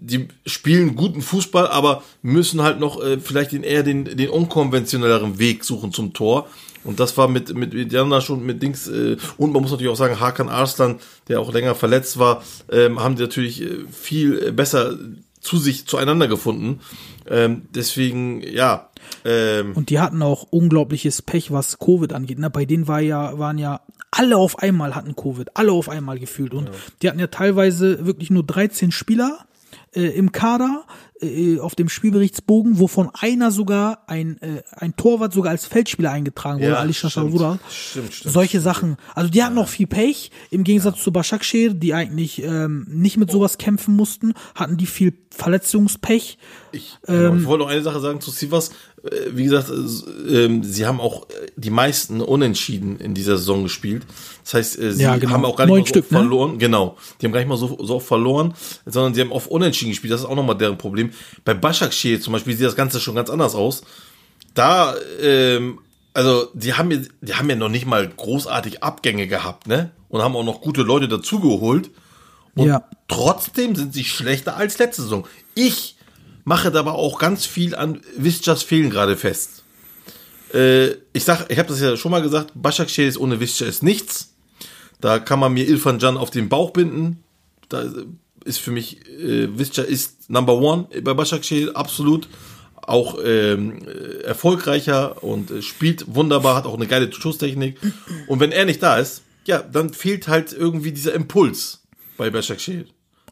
die spielen guten Fußball, aber müssen halt noch äh, vielleicht den, eher den, den unkonventionelleren Weg suchen zum Tor. Und das war mit, mit, Jana schon mit Dings, äh, und man muss natürlich auch sagen, Hakan Arslan, der auch länger verletzt war, ähm, haben die natürlich äh, viel äh, besser zu sich zueinander gefunden. Ähm, deswegen, ja, ähm, Und die hatten auch unglaubliches Pech, was Covid angeht. Ne? Bei denen war ja, waren ja alle auf einmal hatten Covid, alle auf einmal gefühlt. Und die hatten ja teilweise wirklich nur 13 Spieler äh, im Kader äh, auf dem Spielberichtsbogen, wovon einer sogar ein, äh, ein Torwart sogar als Feldspieler eingetragen wurde, Ja, Ali stimmt. Shashavura. Stimmt, stimmt, Solche Sachen. Also die hatten noch viel Pech, im Gegensatz zu Başakşehir, die eigentlich ähm, nicht mit sowas kämpfen mussten, hatten die viel Verletzungspech. Ich, genau, ich wollte noch eine Sache sagen zu Sivas. Äh, Wie gesagt, äh, ähm, sie haben auch äh, die meisten Unentschieden in dieser Saison gespielt. Das heißt, sie Ja, genau. haben auch gar nicht Neun mal so Stück, ne? verloren. Genau. Die haben gar nicht mal so, so oft verloren, sondern sie haben auf Unentschieden gespielt. Das ist auch nochmal deren Problem. Bei Başakşehir zum Beispiel sieht das Ganze schon ganz anders aus. Da, ähm, also die haben, ja- die haben ja noch nicht mal großartig Abgänge gehabt, ne? Und haben auch noch gute Leute dazugeholt. Und Ja. trotzdem sind sie schlechter als letzte Saison. Ich mache dabei auch ganz viel an Viscas Fehlen gerade fest. Äh, ich sag, ich habe das ja schon mal gesagt, Başakşehir ist ohne Visca ist nichts. Da kann man mir Ilfan Can auf den Bauch binden. Da ist für mich, äh, Visca ist Number One bei Başakşehir, absolut. Auch ähm, äh, erfolgreicher und äh, spielt wunderbar, hat auch eine geile Schusstechnik. Und wenn er nicht da ist, ja, dann fehlt halt irgendwie dieser Impuls bei Başakşehir.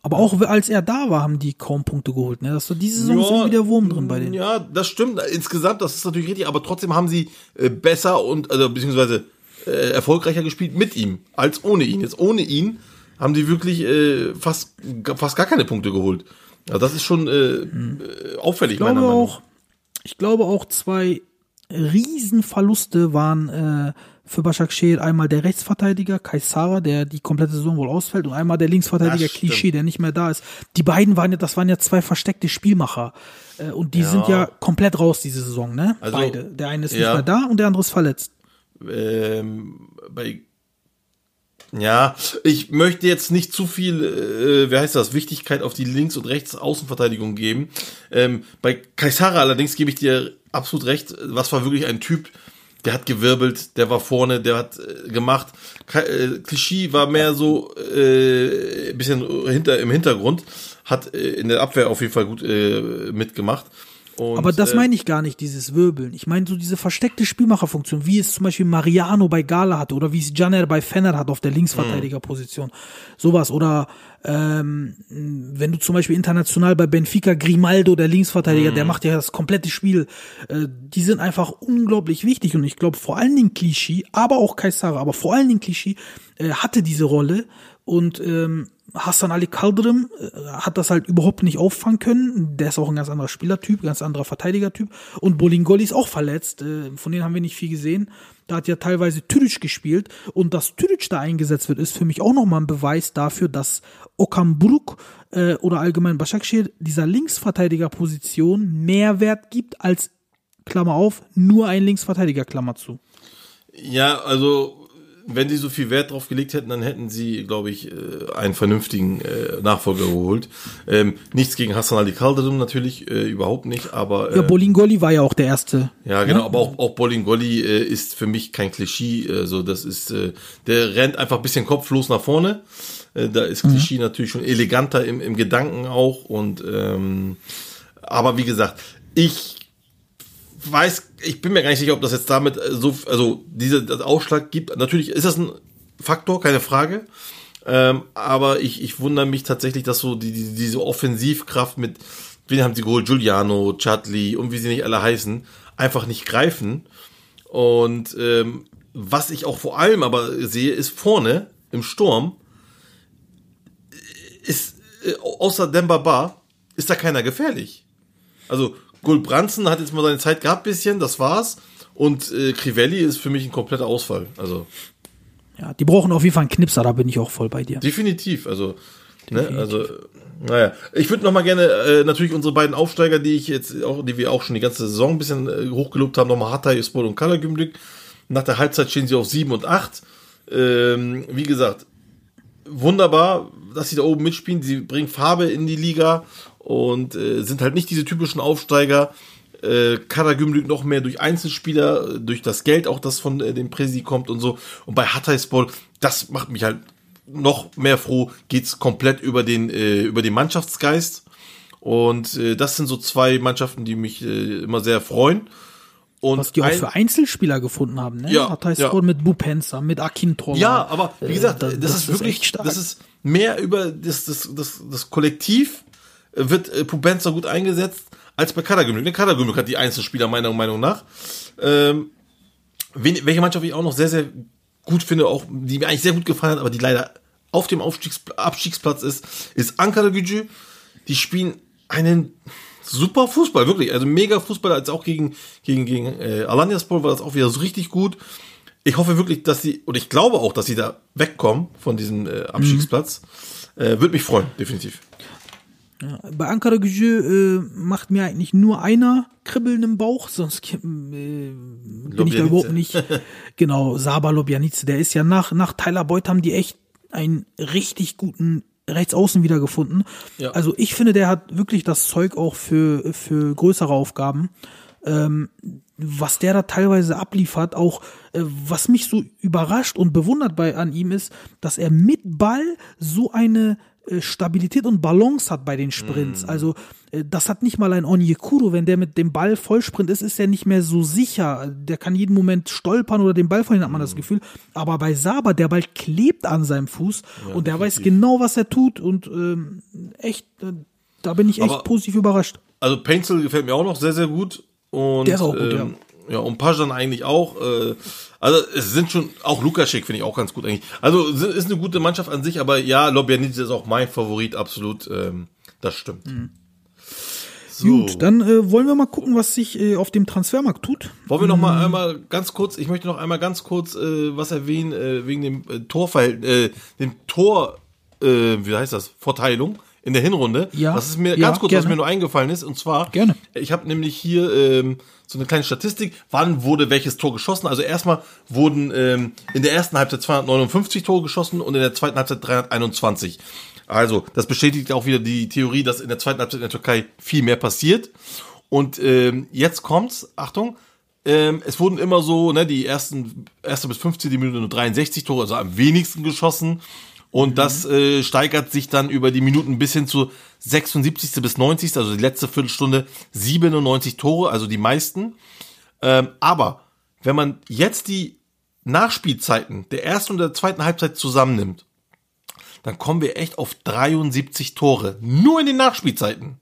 Aber auch als er da war, haben die kaum Punkte geholt. Ne? Das war diese Saison ist irgendwie der Wurm drin bei denen. Ja, das stimmt. Insgesamt, das ist natürlich richtig, aber trotzdem haben sie äh, besser und, also, beziehungsweise äh, erfolgreicher gespielt mit ihm, als ohne ihn. Jetzt ohne ihn haben die wirklich äh, fast, fast gar keine Punkte geholt. Ja, das ist schon äh, äh, auffällig, Ich glaube meiner Meinung auch, ich glaube auch zwei Riesenverluste waren äh, für Başakşehir einmal der Rechtsverteidiger Kaisara, der die komplette Saison wohl ausfällt, und einmal der Linksverteidiger. Klischee, der nicht mehr da ist. Die beiden waren ja, das waren ja zwei versteckte Spielmacher. Äh, und die sind ja komplett raus diese Saison, ne? Also, Beide. Der eine ist ja. nicht mehr da und der andere ist verletzt. ähm, bei ja, ich möchte jetzt nicht zu viel, äh, wie heißt das, Wichtigkeit auf die Links- und Rechts-Außenverteidigung geben. Ähm, bei Kaisara allerdings gebe ich dir absolut recht, was war wirklich ein Typ, der hat gewirbelt, der war vorne, der hat äh, gemacht. Äh, Clichy war mehr so äh, ein bisschen hinter, im Hintergrund, hat äh, in der Abwehr auf jeden Fall gut äh, mitgemacht. Und, Aber das äh, meine ich gar nicht, dieses Wirbeln. Ich meine so diese versteckte Spielmacherfunktion, wie es zum Beispiel Mariano bei Gala hatte oder wie es Janer bei Fenner hat auf der Linksverteidigerposition. Sowas. Oder ähm, wenn du zum Beispiel international bei Benfica Grimaldo, der Linksverteidiger, der macht ja das komplette Spiel. Äh, die sind einfach unglaublich wichtig und ich glaube vor allen Dingen Clichy, aber auch Kaisara, aber vor allen Dingen Clichy äh, hatte diese Rolle und ähm, Hassan Ali Kaldırım äh, hat das halt überhaupt nicht auffangen können. Der ist auch ein ganz anderer Spielertyp, ganz anderer Verteidigertyp. Und Bolingoli ist auch verletzt. Äh, Von denen haben wir nicht viel gesehen. Da hat ja teilweise Türic gespielt. Und dass Türic da eingesetzt wird, ist für mich auch nochmal ein Beweis dafür, dass Okan Buruk äh, oder allgemein Başakşehir dieser Linksverteidigerposition mehr Wert gibt als, Klammer auf, nur ein Linksverteidiger, Klammer zu. Ja, also wenn sie so viel Wert drauf gelegt hätten, dann hätten sie, glaube ich, äh, einen vernünftigen äh, Nachfolger geholt. Ähm, nichts gegen Hassan Ali Kaldırım natürlich, äh, überhaupt nicht, aber äh, Ja, Bolingoli war ja auch der erste. ja genau, aber auch, auch Bolingoli äh, ist für mich kein Klischee, äh, so das ist, äh, der rennt einfach ein bisschen kopflos nach vorne. Äh, da ist Klischee natürlich schon eleganter im, im Gedanken auch und ähm, aber wie gesagt, ich weiß, ich bin mir gar nicht sicher, ob das jetzt damit äh, so, also diese Ausschlag gibt. Natürlich ist das ein Faktor, keine Frage. Ähm, aber ich, ich wundere mich tatsächlich, dass so die, die, diese Offensivkraft mit, wen haben sie geholt? Giuliano, Chadli und wie sie nicht alle heißen, einfach nicht greifen. Und ähm, was ich auch vor allem aber sehe, ist vorne im Sturm, ist äh, außer Demba Ba, ist da keiner gefährlich. Also Gulbranson hat jetzt mal seine Zeit gehabt, bisschen, das war's. Und äh, Crivelli ist für mich ein kompletter Ausfall. Also Ja, die brauchen auf jeden Fall einen Knipser, da bin ich auch voll bei dir. definitiv. Also, ne, also, naja. Ich würde noch mal gerne äh, natürlich unsere beiden Aufsteiger, die ich jetzt auch, die wir auch schon die ganze Saison ein bisschen äh, hochgelobt haben, nochmal Hatay, Sport und Kalagümlük. Nach der Halbzeit stehen sie auf 7 und 8. Ähm, wie gesagt, wunderbar, dass sie da oben mitspielen. Sie bringen Farbe in die Liga und äh, sind halt nicht diese typischen Aufsteiger. Äh, Karagümrük noch mehr durch Einzelspieler, äh, durch das Geld auch, das von äh, dem Presi kommt und so. Und bei Hatayspor, das macht mich halt noch mehr froh, geht's komplett über den, äh, über den Mannschaftsgeist. Und äh, das sind so zwei Mannschaften, die mich äh, immer sehr freuen. Und Was die auch ein- für Einzelspieler gefunden haben, ne? Ja, Hatayspor ja. mit Bupensa, mit Akintola. Ja, aber wie Äh, gesagt, da- das, das ist ist wirklich, stark. das ist mehr über das, das, das, das Kollektiv äh, wird äh, Pubenza gut eingesetzt als bei Kadagümrük. Ne, Kadagümrük hat die Einzelspieler meiner Meinung nach. Ähm, wen, welche Mannschaft ich auch noch sehr, sehr gut finde, auch die mir eigentlich sehr gut gefallen hat, aber die leider auf dem Aufstiegs Abstiegsplatz ist, ist Ankara Gücü. Die spielen einen super Fußball, wirklich. Also mega Fußball, als auch gegen, gegen, gegen äh, Alanyaspor war das auch wieder so richtig gut. Ich hoffe wirklich, dass sie, und ich glaube auch, dass sie da wegkommen von diesem äh, Abstiegsplatz. Äh, Würde mich freuen, definitiv. Bei Ankara Gücü äh, macht mir eigentlich nur einer Kribbeln im Bauch, sonst äh, bin ich da überhaupt nicht. genau, Saba Lobjanice, der ist ja nach, nach Tyler Boyd haben die echt einen richtig guten Rechtsaußen wiedergefunden. Ja. Also ich finde, der hat wirklich das Zeug auch für, für größere Aufgaben. Ähm, was der da teilweise abliefert, auch äh, was mich so überrascht und bewundert bei an ihm ist, dass er mit Ball so eine Stabilität und Balance hat bei den Sprints. Mhm. Also äh, das hat nicht mal ein Onyekuro, wenn der mit dem Ball Vollsprint ist, ist er nicht mehr so sicher. Der kann jeden Moment stolpern oder den Ball verlieren, hat man Mhm. das Gefühl. Aber bei Saber, der Ball klebt an seinem Fuß und der weiß genau, was er tut und ähm, echt, äh, da bin ich echt Aber- positiv überrascht. Also Painzel gefällt mir auch noch sehr, sehr gut. Und, Der ist auch gut, ähm, ja. und Pajan eigentlich auch. Äh, also es sind schon, auch Lukaschek finde ich auch ganz gut eigentlich. Also es ist eine gute Mannschaft an sich, aber ja, Lobjanidis ist auch mein Favorit, absolut. Ähm, das stimmt. Mhm. So. Gut, dann äh, wollen wir mal gucken, was sich äh, auf dem Transfermarkt tut. Wollen wir noch mal einmal ganz kurz, ich möchte noch einmal ganz kurz äh, was erwähnen, äh, wegen dem äh, Torverhältnis, äh, dem Tor, wie heißt das, Verteilung in der Hinrunde. Ja, Das ist mir ja, ganz kurz, was gerne. mir nur eingefallen ist, und zwar, Gerne. ich habe nämlich hier ähm, so eine kleine Statistik, wann wurde welches Tor geschossen. Also erstmal wurden ähm, in der ersten Halbzeit 259 Tore geschossen und in der zweiten Halbzeit 321. Also, das bestätigt auch wieder die Theorie, dass in der zweiten Halbzeit in der Türkei viel mehr passiert. Und ähm, jetzt kommt's, Achtung, ähm, es wurden immer so, ne, die ersten, erste bis 15 Minute nur 63 Tore, also am wenigsten geschossen. Und das äh, steigert sich dann über die Minuten bis hin zu 76. bis 90. Also die letzte Viertelstunde 97 Tore, also die meisten. Ähm, aber wenn man jetzt die Nachspielzeiten der ersten und der zweiten Halbzeit zusammennimmt, dann kommen wir echt auf 73 Tore. Nur in den Nachspielzeiten.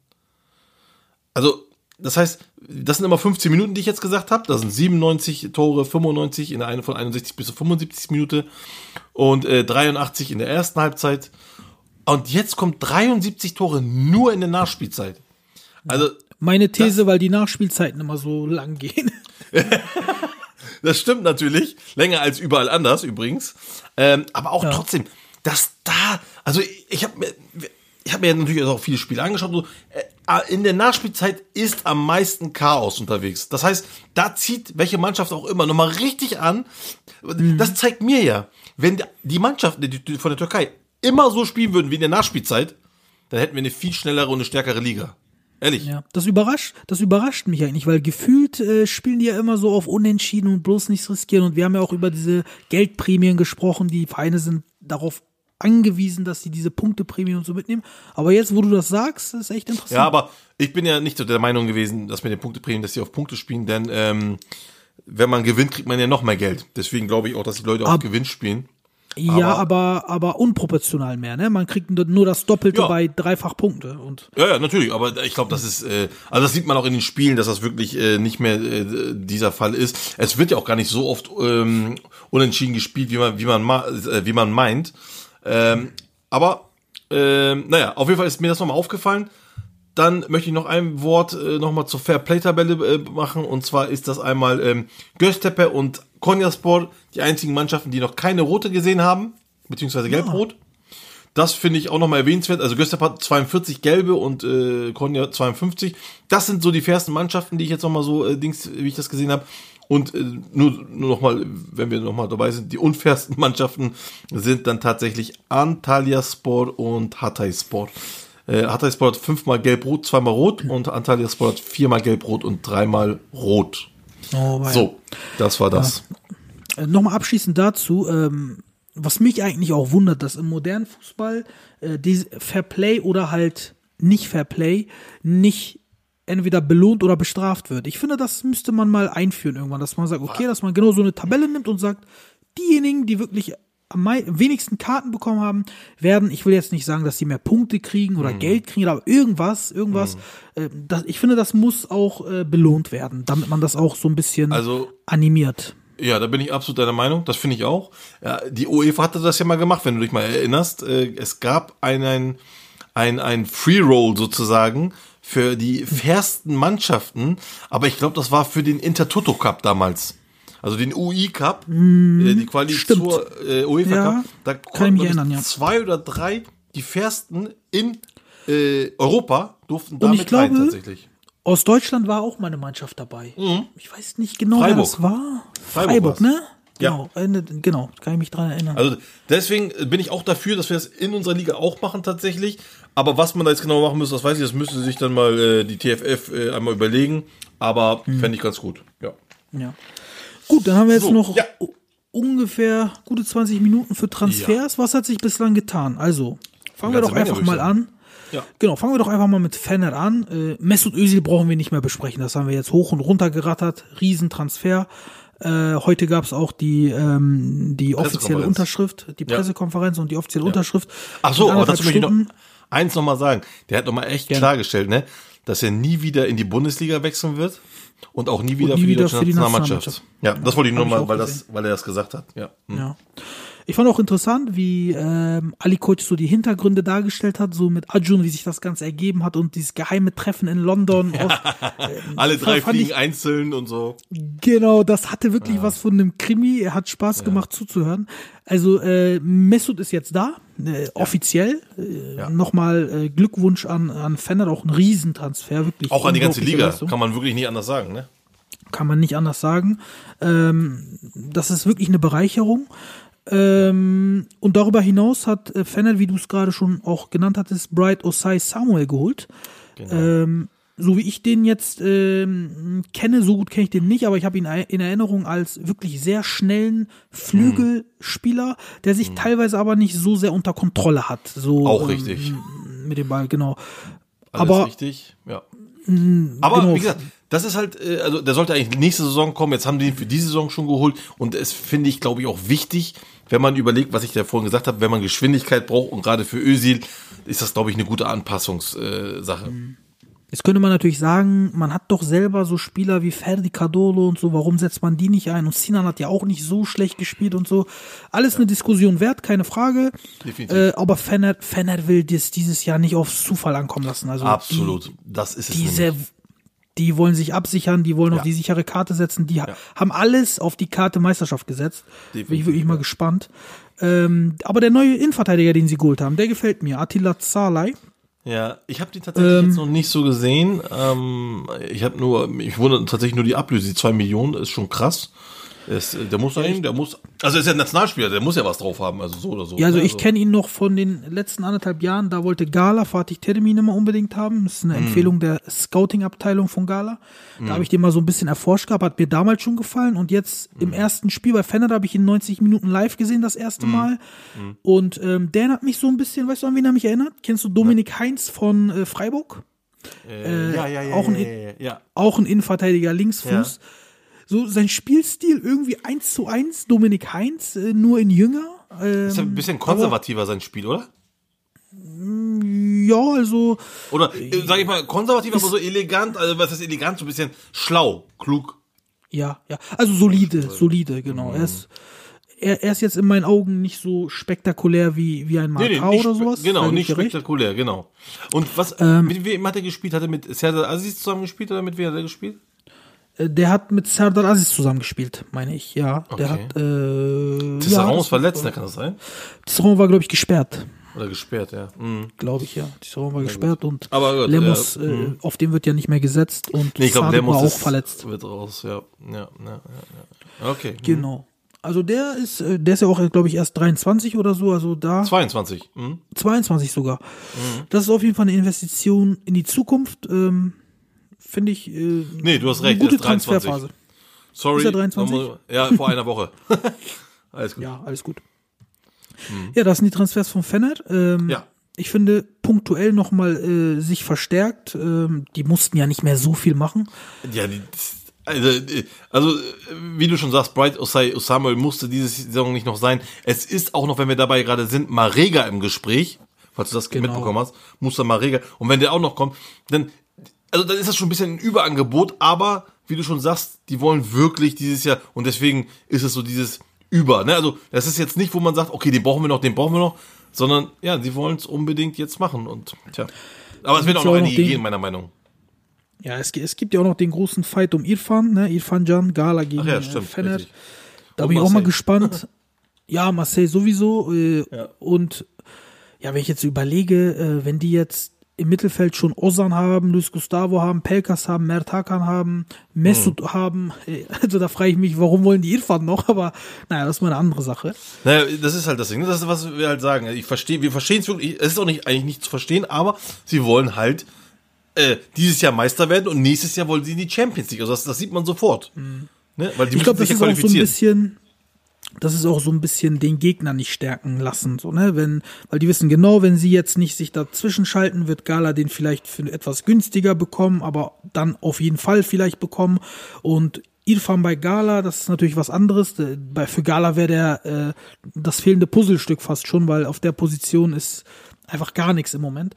Also, das heißt, das sind immer 15 Minuten, die ich jetzt gesagt habe. Das sind 97 Tore, 95 in der eine von 61 bis zur 75 Minute und äh, 83 in der ersten Halbzeit. Und jetzt kommt 73 Tore nur in der Nachspielzeit. Also, Meine These, weil die Nachspielzeiten immer so lang gehen. Das stimmt natürlich. Länger als überall anders übrigens. Ähm, aber auch trotzdem, dass da, also ich, ich habe mir, ich habe mir ja natürlich auch viele Spiele angeschaut. So, äh, in der Nachspielzeit ist am meisten Chaos unterwegs. Das heißt, da zieht welche Mannschaft auch immer nochmal richtig an. Das zeigt mir ja, wenn die die von der Türkei immer so spielen würden wie in der Nachspielzeit, dann hätten wir eine viel schnellere und eine stärkere Liga. Ehrlich. Ja, das überrascht, das überrascht mich eigentlich, weil gefühlt äh, spielen die ja immer so auf Unentschieden und bloß nichts riskieren. Und wir haben ja auch über diese Geldprämien gesprochen. Die Vereine sind darauf angewiesen, dass sie diese Punkteprämien und so mitnehmen. Aber jetzt, wo du das sagst, ist echt interessant. Ja, aber ich bin ja nicht so der Meinung gewesen, dass mit den Punkteprämien, dass sie auf Punkte spielen, denn ähm, wenn man gewinnt, kriegt man ja noch mehr Geld. Deswegen glaube ich auch, dass die Leute auf Ab- Gewinn spielen. ja, aber, aber unproportional mehr, ne? Man kriegt nur das Doppelte Ja. bei dreifach Punkte. Und Ja, ja, natürlich, aber ich glaube, das ist, äh, also das sieht man auch in den Spielen, dass das wirklich äh, nicht mehr äh, dieser Fall ist. Es wird ja auch gar nicht so oft ähm, unentschieden gespielt, wie man, wie man, ma äh, wie man meint. Ähm, aber, ähm, naja, auf jeden Fall ist mir das nochmal aufgefallen. Dann möchte ich noch ein Wort äh, nochmal zur Fair-Play-Tabelle äh, machen. Und zwar ist das einmal ähm, Göztepe und Konyaspor, die einzigen Mannschaften, die noch keine rote gesehen haben, beziehungsweise gelb-rot. Das finde ich auch nochmal erwähnenswert. Also Göztepe hat 42 gelbe und äh, Konya 52. Das sind so die fairsten Mannschaften, die ich jetzt nochmal so, äh, Dings, wie ich das gesehen habe. Und äh, nur, nur nochmal, wenn wir nochmal dabei sind, die unfairsten Mannschaften sind dann tatsächlich Antalyaspor und Hatayspor. Äh, Hatayspor hat fünfmal gelb-rot, zweimal rot und Antalyaspor hat viermal gelb-rot und dreimal rot. oh, So, das war das. Äh, Nochmal abschließend dazu, ähm, was mich eigentlich auch wundert, dass im modernen Fußball äh, diese Fair Play oder halt nicht Fair Play nicht entweder belohnt oder bestraft wird. Ich finde, das müsste man mal einführen irgendwann, dass man sagt, okay, dass man genau so eine Tabelle nimmt und sagt, diejenigen, die wirklich am wenigsten Karten bekommen haben, werden, ich will jetzt nicht sagen, dass sie mehr Punkte kriegen Mhm. oder Geld kriegen, aber irgendwas, irgendwas, äh, das, ich finde, das muss auch äh, belohnt werden, damit man das auch so ein bisschen Also animiert. Ja, da bin ich absolut deiner Meinung. Das finde ich auch. Ja, die UEFA hatte das ja mal gemacht, wenn du dich mal erinnerst. Äh, Es gab einen, ein, ein Free Roll sozusagen für die fairsten Mannschaften. Aber ich glaube, das war für den Intertoto Cup damals. Also den UI Cup, äh, die Quali stimmt. zur äh, UEFA Ja, Cup. Da konnten, erinnern, ja. zwei oder drei, die fairsten in äh, Europa durften Und damit ich glaube, rein tatsächlich. Aus Deutschland war auch meine Mannschaft dabei. Ich weiß nicht genau, wer Mhm. Freiburg. das war. Freiburg Freiburg, ne? Ja. Genau, äh, ne, genau, kann ich mich dran erinnern. Also deswegen bin ich auch dafür, dass wir das in unserer Liga auch machen tatsächlich. Aber was man da jetzt genau machen muss, das weiß ich, das müsste sich dann mal äh, die TFF äh, einmal überlegen. Aber Hm. fände ich ganz gut. Ja. ja. Gut, dann haben wir jetzt So, noch ja. ungefähr gute 20 Minuten für Transfers. Was hat sich bislang getan? Also, fangen wir doch einfach mal an. Ja. Genau, fangen wir doch einfach mal mit Fenner an. Äh, Mesut Özil brauchen wir nicht mehr besprechen. Das haben wir jetzt hoch und runter gerattert. Riesentransfer. Äh, heute gab es auch die, ähm, die offizielle. Unterschrift, die Ja. Pressekonferenz und die offizielle Unterschrift. Ach so, aber dazu möchte ich noch. Eins noch mal sagen. Der hat noch mal echt klargestellt, ne, dass er nie wieder in die Bundesliga wechseln wird und auch nie wieder nie für die wieder deutsche für die Nationalmannschaft. Ja, das wollte ich nur mal, weil das, weil er das gesagt hat. Ja. Hm. Ja. Ich fand auch interessant, wie ähm, Ali Koç so die Hintergründe dargestellt hat, so mit Arjun, wie sich das Ganze ergeben hat und dieses geheime Treffen in London. Aus, Alle drei fliegen ich- einzeln und so. Genau, das hatte wirklich was von einem Krimi. Er hat Spaß gemacht zuzuhören. Also äh, Mesut ist jetzt da, äh, offiziell. Äh, Ja. Nochmal äh, Glückwunsch an, an Fenner, auch ein Riesentransfer, wirklich. Auch an die ganze Liga, Leistung. kann man wirklich nicht anders sagen, ne? kann man nicht anders sagen. Ähm, das ist wirklich eine Bereicherung. Ähm, und darüber hinaus hat äh, Fennel, wie du es gerade schon auch genannt hattest, Bright Osai Samuel geholt. Ähm, so wie ich den jetzt ähm, kenne, so gut kenne ich den nicht, aber ich habe ihn in Erinnerung als wirklich sehr schnellen Flügelspieler, der sich teilweise aber nicht so sehr unter Kontrolle hat. So, Auch ähm, richtig. Mit dem Ball, genau. Alles aber richtig, ja. Aber genau. wie gesagt, das ist halt, äh, also der sollte eigentlich nächste Saison kommen. Jetzt haben die ihn für diese Saison schon geholt und es finde ich, glaube ich, auch wichtig, wenn man überlegt, was ich ja vorhin gesagt habe, wenn man Geschwindigkeit braucht und gerade für Özil ist das, glaube ich, eine gute Anpassungssache. Sache. Jetzt könnte man natürlich sagen, man hat doch selber so Spieler wie Ferdi Cardolo und so, warum setzt man die nicht ein? Und Sinan hat ja auch nicht so schlecht gespielt und so. Alles eine Diskussion wert, keine Frage. Definitiv. Äh, aber Fenner, Fenner will das dieses Jahr nicht aufs Zufall ankommen lassen. Also Absolut. das ist es. Die, nämlich. Die wollen sich absichern, die wollen auf Ja. die sichere Karte setzen, die ha- haben alles auf die Karte Meisterschaft gesetzt. Bin ich Definitiv, wirklich mal gespannt. Ähm, aber der neue Innenverteidiger, den sie geholt haben, der gefällt mir. Attila Zalai. Ja, ich habe die tatsächlich Ähm, jetzt noch nicht so gesehen. Ähm, ich habe nur, ich wundere tatsächlich nur die Ablöse, die zwei Millionen ist schon krass. Es, der muss dahin, der muss, also er ist ja ein Nationalspieler, der muss ja was drauf haben, also so oder so. Ja, also ne? ich kenne ihn noch von den letzten anderthalb Jahren. Da wollte Gala Fatih Teremin immer unbedingt haben. Das ist eine Empfehlung der Scouting-Abteilung von Gala. Da habe ich den mal so ein bisschen erforscht gehabt, hat mir damals schon gefallen. Und jetzt im ersten Spiel bei Fenner habe ich ihn 90 Minuten live gesehen, das erste Mal. Und ähm, der hat mich so ein bisschen, weißt du, an wen er mich erinnert? Kennst du Dominik Heinz von äh, Freiburg? äh, ja, ja, ja, auch ein- ja, ja, ja. Auch ein Innenverteidiger, Linksfuß. So sein Spielstil irgendwie eins zu eins, Dominik Heinz, äh, nur in jünger. Ähm, Ist ja ein bisschen konservativer sein Spiel, oder? ja, also Oder, äh, sag ich mal, konservativ, aber so elegant, also was ist elegant, so ein bisschen schlau, klug. Ja, ja. Also solide, solide, genau. Er ist, er, er ist jetzt in meinen Augen nicht so spektakulär wie, wie ein Markau nicht oder spe- sowas. Genau, nicht ich dir recht. spektakulär, genau. Und was, Ähm, mit wem hat er gespielt? Hat er mit Serdar Aziz zusammen gespielt oder mit wem hat er gespielt? Äh, Der hat mit Serdar Aziz zusammengespielt, meine ich, ja. Der Okay. hat, äh, Tisserand ja, ist verletzt, ne, kann das sein? Tisserand war, glaube ich, gesperrt. Oder gesperrt, ja. Mhm. Glaube ich, ja. Tisserand war gesperrt und Aber gut, Lemos, ja, mhm. äh, auf dem wird ja nicht mehr gesetzt und Nee, ich Sadik Lemos war auch ist- verletzt. wird raus, ja. Ja, ja, ja, ja. Okay. Genau. Also der ist, äh, der ist ja auch, glaube ich, erst 23 oder so, also da. 22. Mhm. 22 sogar. Das ist auf jeden Fall eine Investition in die Zukunft. Ähm, Finde ich. Äh, Nee, du hast eine recht, Gute er ist 23. Transferphase. Sorry. Ist er 23? nochmal- Ja, vor einer Woche. Alles gut. Ja, alles gut. Ja, das sind die Transfers von Fenner. Ähm, Ja. Ich finde punktuell nochmal äh, sich verstärkt. Ähm, die mussten ja nicht mehr so viel machen. Ja, die, also, äh, also, äh, wie du schon sagst, Bright Osai Osamuel musste diese Saison nicht noch sein. Es ist auch noch, wenn wir dabei gerade sind, Marega im Gespräch. Falls du das Genau. mitbekommen hast, Muster Marega. Und wenn der auch noch kommt, dann, also dann ist das schon ein bisschen ein Überangebot, aber wie du schon sagst, die wollen wirklich dieses Jahr und deswegen ist es so dieses Über. Ne? Also das ist jetzt nicht, wo man sagt, okay, den brauchen wir noch, den brauchen wir noch, sondern ja, die wollen es unbedingt jetzt machen und tja. Aber es wird auch noch einige gehen, meiner Meinung. Ja, es, es gibt ja auch noch den großen Fight um Irfan, ne? Irfan Can, Gala gegen Ach ja, äh, stimmt. Fenner. richtig. Da Und bin ich auch mal gespannt. Ja, Marseille sowieso. Äh, Ja. Und ja, wenn ich jetzt überlege, äh, wenn die jetzt im Mittelfeld schon Ozan haben, Luis Gustavo haben, Pelkas haben, Mert Hakan haben, Mesut Hm. haben, also da frage ich mich, warum wollen die Irfan noch? Aber naja, das ist mal eine andere Sache. Naja, das ist halt das Ding. ne? Das ist, was wir halt sagen. Ich verstehe, wir verstehen es wirklich. Es ist auch nicht, eigentlich nicht zu verstehen, aber sie wollen halt äh, dieses Jahr Meister werden und nächstes Jahr wollen sie in die Champions League. Also das, das sieht man sofort. Ne? Weil die. Ich glaube, das sich ist ja auch so ein bisschen, das ist auch so ein bisschen den Gegner nicht stärken lassen, so, ne, wenn, weil die wissen genau, wenn sie jetzt nicht sich dazwischen schalten, wird Gala den vielleicht für etwas günstiger bekommen, aber dann auf jeden Fall vielleicht bekommen und Irfan bei Gala, das ist natürlich was anderes. Bei, für Gala wäre der äh, das fehlende Puzzlestück fast schon, weil auf der Position ist einfach gar nichts im Moment.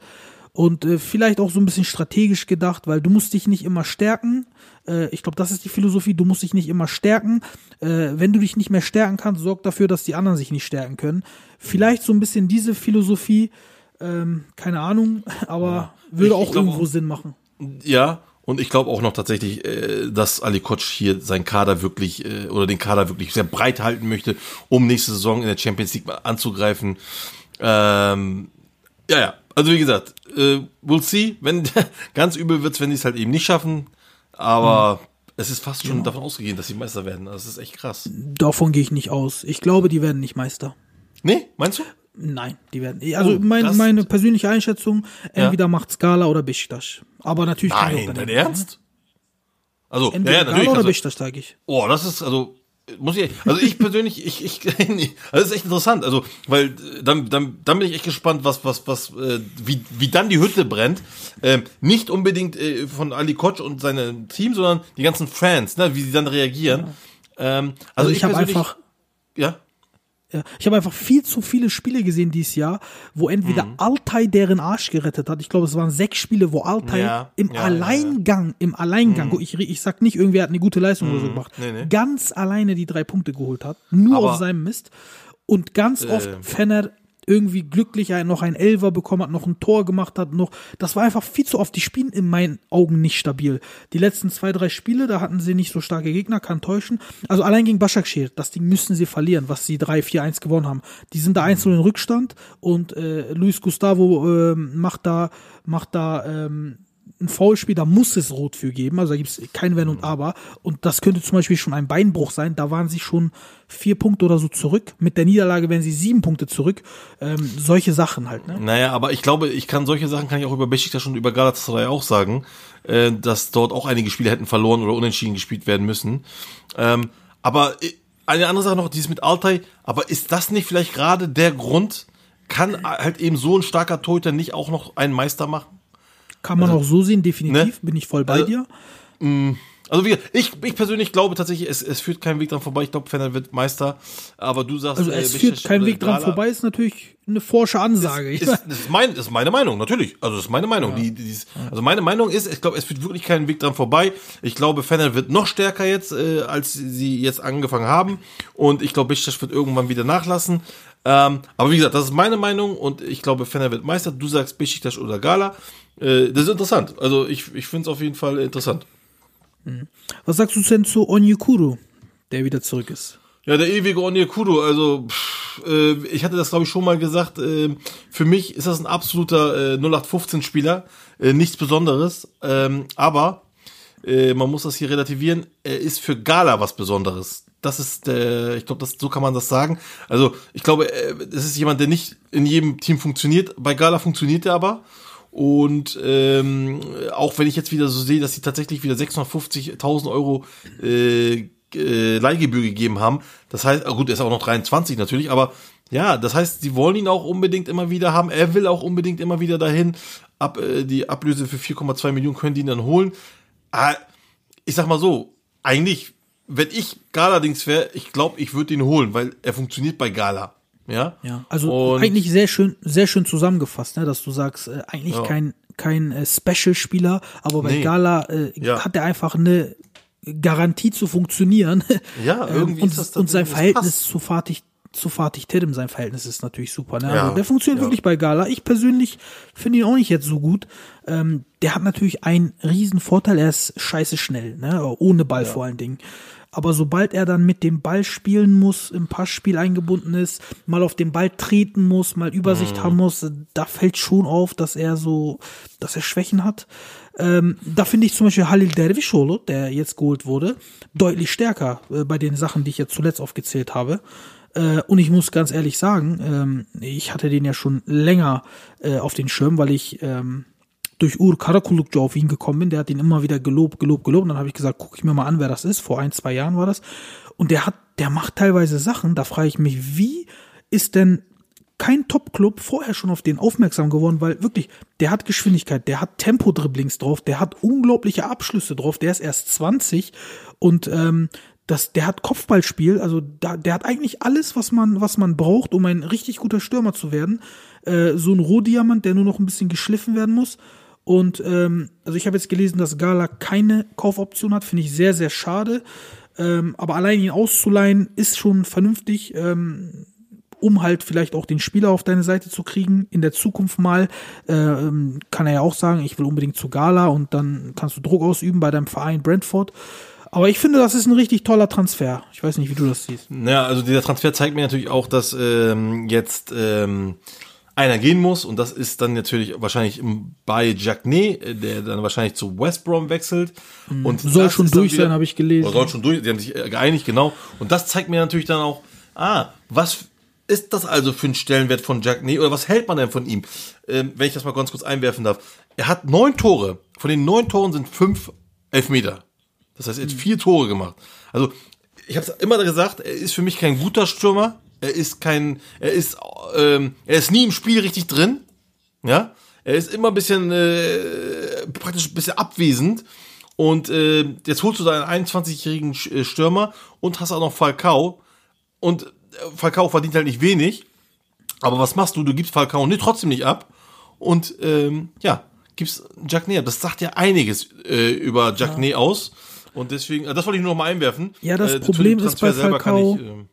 Und äh, vielleicht auch so ein bisschen strategisch gedacht, weil du musst dich nicht immer stärken. Äh, ich glaube, das ist die Philosophie. Du musst dich nicht immer stärken. Äh, wenn du dich nicht mehr stärken kannst, sorg dafür, dass die anderen sich nicht stärken können. Vielleicht so ein bisschen diese Philosophie, ähm, keine Ahnung, aber würde Ich- auch ich glaub irgendwo auch- Sinn machen. Ja, und ich glaube auch noch tatsächlich, äh, dass Ali Koch hier seinen Kader wirklich äh, oder den Kader wirklich sehr breit halten möchte, um nächste Saison in der Champions League mal anzugreifen. Ähm, ja, ja. Also wie gesagt, äh, we'll see. Wenn ganz übel wird's, wenn die es halt eben nicht schaffen. Aber es ist fast schon davon ausgegeben, dass sie Meister werden. Das ist echt krass. Davon gehe ich nicht aus. Ich glaube, die werden nicht Meister. Nee, meinst du? Nein, die werden. Also Oh, mein, meine persönliche Einschätzung, entweder macht Skala oder Besiktas. Aber natürlich kann ich auch Nein, dein. Ernst? Also, ja, Entweder ja, Gala natürlich. oder Also, Besiktas, sage ich. Oh, das ist also muss ich also ich persönlich ich ich das ist echt interessant. Also weil äh, dann dann dann bin ich echt gespannt was was was äh, wie wie dann die Hütte brennt. Ähm, nicht unbedingt äh, von Ali Koch und seinem Team sondern die ganzen Fans ne wie sie dann reagieren. Ähm, also, Also ich habe persönlich- einfach, ja ja, ich habe einfach viel zu viele Spiele gesehen dieses Jahr, wo entweder Mhm. Altay deren Arsch gerettet hat. Ich glaube, es waren sechs Spiele, wo Altay Ja, im ja, Alleingang, im Alleingang, ich, ich sag nicht, irgendwer hat eine gute Leistung oder so gemacht, Mhm. Nee, nee. ganz alleine die drei Punkte geholt hat, nur Aber- auf seinem Mist. Und ganz oft Ähm. Fenner irgendwie glücklich noch ein Elfer bekommen hat, noch ein Tor gemacht hat, noch, das war einfach viel zu oft. Die spielen in meinen Augen nicht stabil. Die letzten zwei, drei Spiele, da hatten sie nicht so starke Gegner, kann täuschen. Also allein gegen Başakşehir, das Ding müssen sie verlieren, was sie 3-4-1 gewonnen haben. Die sind da 1 in Rückstand und äh, Luis Gustavo ähm, macht da, macht da ähm, ein Foulspiel, da muss es rot für geben, also da gibt es kein Wenn und Aber. Und das könnte zum Beispiel schon ein Beinbruch sein. Da waren sie schon vier Punkte oder so zurück. Mit der Niederlage wären sie sieben Punkte zurück. Ähm, solche Sachen halt, ne? Naja, aber ich glaube, ich kann solche Sachen kann ich auch über Besiktas und über Galatasaray auch sagen, äh, dass dort auch einige Spiele hätten verloren oder unentschieden gespielt werden müssen. Ähm, aber äh, eine andere Sache noch, dieses mit Altay, aber ist das nicht vielleicht gerade der Grund, kann halt eben so ein starker Torhüter nicht auch noch einen Meister machen? Kann man auch so sehen, definitiv. ne? Bin ich voll bei Also, dir. Also wie, ich, ich persönlich glaube tatsächlich, es, es führt kein Weg dran vorbei. Ich glaube, Fener wird Meister. Aber du sagst, Also äh, es Besiktas führt kein Weg dran vorbei, ist natürlich eine forsche Ansage. Ist, ist, ist, mein, ist meine Meinung, natürlich. Also das ist meine Meinung. Die, die, dies- also meine Meinung ist, ich glaube, es führt wirklich keinen Weg dran vorbei. Ich glaube, Fener wird noch stärker jetzt, äh, als sie jetzt angefangen haben. Und ich glaube, Besiktas wird irgendwann wieder nachlassen. Ähm, aber wie gesagt, das ist meine Meinung und ich glaube, Fener wird Meister. Du sagst Besiktas oder Gala. Äh, das ist interessant. Also ich, ich finde es auf jeden Fall interessant. Was sagst du denn zu Onyekuru, der wieder zurück ist? Ja, der ewige Onyekuru, also pff, äh, ich hatte das glaube ich schon mal gesagt, äh, für mich ist das ein absoluter äh, 0815-Spieler, äh, nichts Besonderes, ähm, aber äh, man muss das hier relativieren, er ist für Gala was Besonderes. Das ist, äh, ich glaube, so kann man das sagen. Also ich glaube, äh, das ist jemand, der nicht in jedem Team funktioniert. Bei Gala funktioniert er aber. Und ähm, auch wenn ich jetzt wieder so sehe, dass sie tatsächlich wieder 650.000 Euro äh, äh, Leihgebühr gegeben haben. Das heißt, ah, gut, er ist auch noch 23 natürlich, aber ja, das heißt, sie wollen ihn auch unbedingt immer wieder haben. Er will auch unbedingt immer wieder dahin. Ab, äh, die Ablöse für 4,2 Millionen können die ihn dann holen. Ah, ich sag mal so, eigentlich, wenn ich Gala-Dings wäre, ich glaube, ich würde ihn holen, weil er funktioniert bei Gala. Ja, Ja, also Und- eigentlich sehr schön, sehr schön zusammengefasst, ne, dass du sagst, äh, eigentlich Ja. kein kein äh, Special-Spieler, aber bei Nee. Gala äh, Ja. hat er einfach eine Garantie zu funktionieren. Ja, Ähm, irgendwie und, ist das und sein Verhältnis passt. zu Fatih zu Fatih Terim, sein Verhältnis ist natürlich super. Ne? Ja, Also der funktioniert ja. wirklich bei Gala. Ich persönlich finde ihn auch nicht jetzt so gut. Ähm, der hat natürlich einen riesen Vorteil, er ist scheiße schnell, ne? ohne Ball vor allen Dingen. Aber sobald er dann mit dem Ball spielen muss, im Passspiel eingebunden ist, mal auf den Ball treten muss, mal Übersicht Mhm. haben muss, da fällt schon auf, dass er so, dass er Schwächen hat. Ähm, da finde ich zum Beispiel Halil Dervisholo, der jetzt geholt wurde, deutlich stärker äh, bei den Sachen, die ich jetzt zuletzt aufgezählt habe. Äh, und ich muss ganz ehrlich sagen, ähm, ich hatte den ja schon länger äh, auf den Schirm, weil ich ähm, durch Ur Karakulukcu auf ihn gekommen bin. Der hat ihn immer wieder gelobt, gelobt, gelobt. Und dann habe ich gesagt, guck ich mir mal an, wer das ist. Vor ein, zwei Jahren war das. Und der hat, der macht teilweise Sachen, da frage ich mich, wie ist denn kein Top-Club vorher schon auf den aufmerksam geworden, weil wirklich, der hat Geschwindigkeit, der hat Tempo-Dribblings drauf, der hat unglaubliche Abschlüsse drauf, der ist erst 20 und ähm, das, der hat Kopfballspiel, also da, der hat eigentlich alles, was man, was man braucht, um ein richtig guter Stürmer zu werden. Äh, so ein Rohdiamant, der nur noch ein bisschen geschliffen werden muss. Und ähm, also ich habe jetzt gelesen, dass Gala keine Kaufoption hat, finde ich sehr, sehr schade. Ähm, aber allein ihn auszuleihen ist schon vernünftig. Ähm, um halt vielleicht auch den Spieler auf deine Seite zu kriegen, in der Zukunft mal, ähm, kann er ja auch sagen, ich will unbedingt zu Gala und dann kannst du Druck ausüben bei deinem Verein Brentford. Aber ich finde, das ist ein richtig toller Transfer. Ich weiß nicht, wie du das siehst. Ja, also dieser Transfer zeigt mir natürlich auch, dass ähm, jetzt ähm, einer gehen muss und das ist dann natürlich wahrscheinlich bei Jacquet, der dann wahrscheinlich zu West Brom wechselt. Und soll schon durch wieder, sein, habe ich gelesen. Soll schon durch, die haben sich geeinigt, genau. Und das zeigt mir natürlich dann auch, ah, was ist das also für ein Stellenwert von Jack Nee oder was hält man denn von ihm? Ähm, wenn ich das mal ganz kurz einwerfen darf. Er hat neun Tore. Von den neun Toren sind fünf Elfmeter. Das heißt, er hat vier Tore gemacht. Also, ich habe es immer gesagt, er ist für mich kein guter Stürmer. Er ist kein, er ist, ähm, er ist nie im Spiel richtig drin. Ja, er ist immer ein bisschen, äh, praktisch ein bisschen abwesend. Und äh, jetzt holst du da einen 21-jährigen äh, Stürmer und hast auch noch Falcao. Und Falcao verdient halt nicht wenig. Aber was machst du? Du gibst Falcao nicht, trotzdem nicht ab. Und ähm, ja, gibst Jack Ney ab. Das sagt ja einiges äh, über Jack ja. Ney aus. Und deswegen, äh, das wollte ich nur noch mal einwerfen. Ja, das äh, Problem ist bei Falcao. Ich, äh,